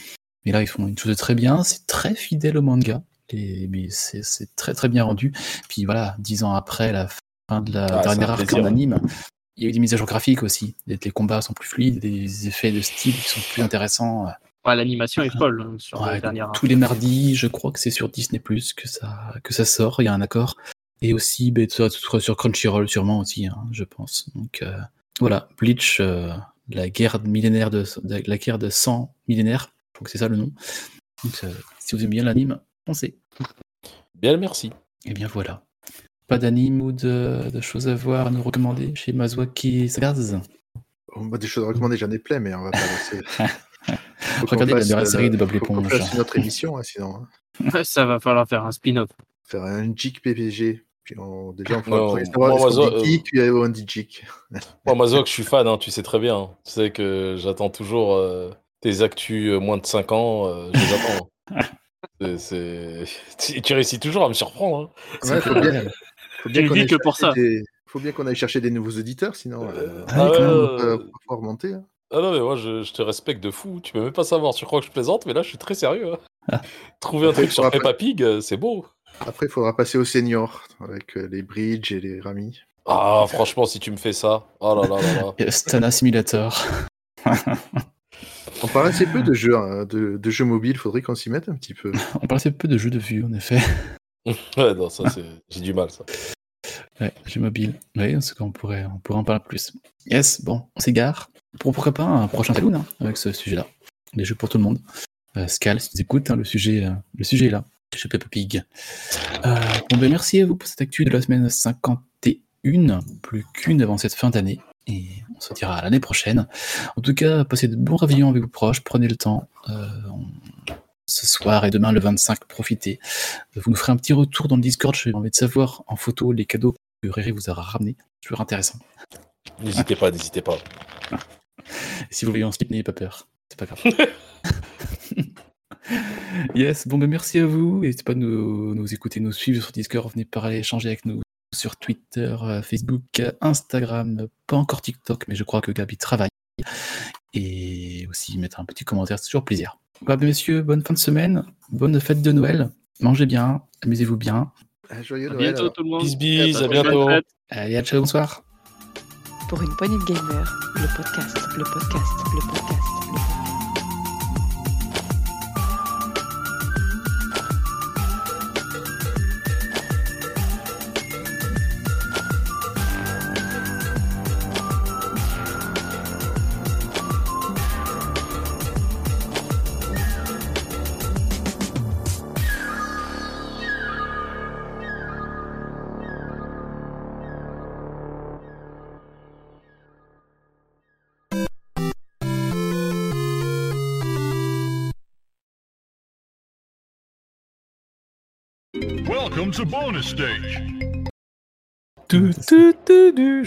Mais là, ils font une chose de très bien. C'est très fidèle au manga. Et, mais c'est très, très bien rendu. Puis voilà, dix ans après la fin de la Ah, dernière arc en anime, il y a eu des mises à jour graphiques aussi. Les, les combats sont plus fluides, des effets de style qui sont plus intéressants. L'animation est folle hein, sur Ouais, les dernières. tous les mardis, je crois que c'est sur Disney Plus que ça, que ça sort, il y a un accord. Et aussi ben, sur, Crunchyroll sûrement aussi, hein, je pense. Donc euh, voilà, Bleach, euh, la guerre millénaire de, de- la guerre de 100 millénaires, je crois que c'est ça le nom. Donc euh, si vous aimez bien l'anime, pensez. Bien, merci. Et bien voilà. Pas d'anime ou de, de choses à voir à nous recommander chez Mazwaki Sagaz. On m'a des choses à recommander, j'en ai plein, mais on va pas Regardez la dernière euh, série de Bob qu'on l'éponge. une autre émission, hein, sinon. hein. Ça va falloir faire un spin-off. Faire un geek PPG. Puis on... déjà, on fera Non, on va savoir moi, moi, dit on dit geek. Moi, Mazok, je suis fan, hein, tu sais très bien. Tu sais que j'attends toujours euh, tes actus euh, moins de 5 ans. euh, je les attends. C'est- c'est- Tu, tu réussis toujours à me surprendre. hein. Ouais, faut bien, faut bien que pour chercher ça. des- Faut bien qu'on aille chercher des nouveaux auditeurs, sinon euh, Ah Ah ouais, on va euh, pas pouvoir remonter. hein. Ah non, mais moi, je, je te respecte de fou. Tu peux même pas savoir. Tu crois que je plaisante, mais là, je suis très sérieux. hein. Ah. Trouver un Après, truc sur Peppa Pig, euh, c'est beau. Après, il faudra passer au senior avec euh, les bridges et les ramis. Ah, franchement, si tu me fais ça. Oh là là là là. Stana Simulator. On parle assez peu de jeux, hein, de, de jeux mobiles, faudrait qu'on s'y mette un petit peu. On parle assez peu de jeux de vue, en effet. Ouais, non, ça, c'est... j'ai du mal, ça. Ouais. Oui, c'est qu'on pourrait, on pourrait en parler plus. Yes, bon, on s'égare. Pour, pourquoi pas un prochain Saloon hein, avec ce sujet-là. Les jeux pour tout le monde. Euh, Scal, si tu écoutes, hein, le, sujet, euh, le sujet est là. Chez Peppa Pig. Euh, bon, ben, merci à vous pour cette actu de la semaine 51. Plus qu'une avant cette fin d'année. Et on se dira l'année prochaine. En tout cas, passez de bons réveillons avec vos proches. Prenez le temps. Euh, Ce soir et demain, le 25, profitez. Vous nous ferez un petit retour dans le Discord. J'ai envie de savoir en photo les cadeaux que Riri vous aura ramenés. Toujours intéressant. N'hésitez pas, n'hésitez pas. Et si vous voyez en slip, n'ayez pas peur. C'est pas grave. yes, bon ben merci à vous. N'hésitez pas à nous, nous écouter, nous suivre sur Discord. Venez parler, échanger avec nous sur Twitter, euh, Facebook, Instagram, pas encore TikTok, mais je crois que Gabi travaille. Et aussi mettre un petit commentaire, c'est toujours plaisir. Bah, ben, messieurs, bonne fin de semaine, bonne fête de Noël. Mangez bien, amusez-vous bien. Ah, joyeux À Noël. bientôt alors. tout le monde. Bis, bis, à bientôt. Allez, à ciao, bonsoir. Pour une poignée de gamers, le podcast, le podcast, le podcast, le podcast. Bonus stage. Je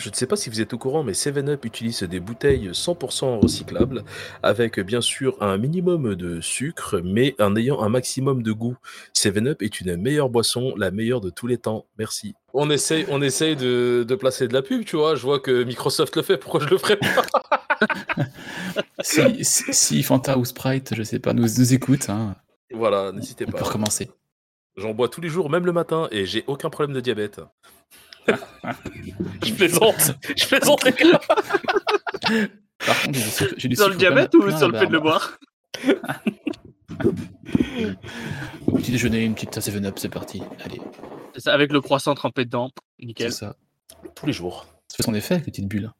ne sais pas si vous êtes au courant, mais 7up utilise des bouteilles 100% recyclables, avec bien sûr un minimum de sucre, mais en ayant un maximum de goût. 7up est une meilleure boisson, la meilleure de tous les temps. Merci. On essaye, on essaye de, de placer de la pub, tu vois. Je vois que Microsoft le fait, pourquoi je le ferais pas? Si, si, si Fanta ou Sprite, je sais pas, nous, nous écoute, hein, Voilà, n'hésitez on peut pas. recommencer. J'en bois tous les jours, même le matin, et j'ai aucun problème de diabète. je plaisante, je plaisante les gars. Par contre, j'ai du Sur le diabète ou sur le fait de le boire Au petit déjeuner, une petite 7-up, c'est parti. Allez, C'est ça, Avec le croissant trempé dedans. Nickel. c'est ça. Tous les jours. Ça fait son effet avec les petites bulles.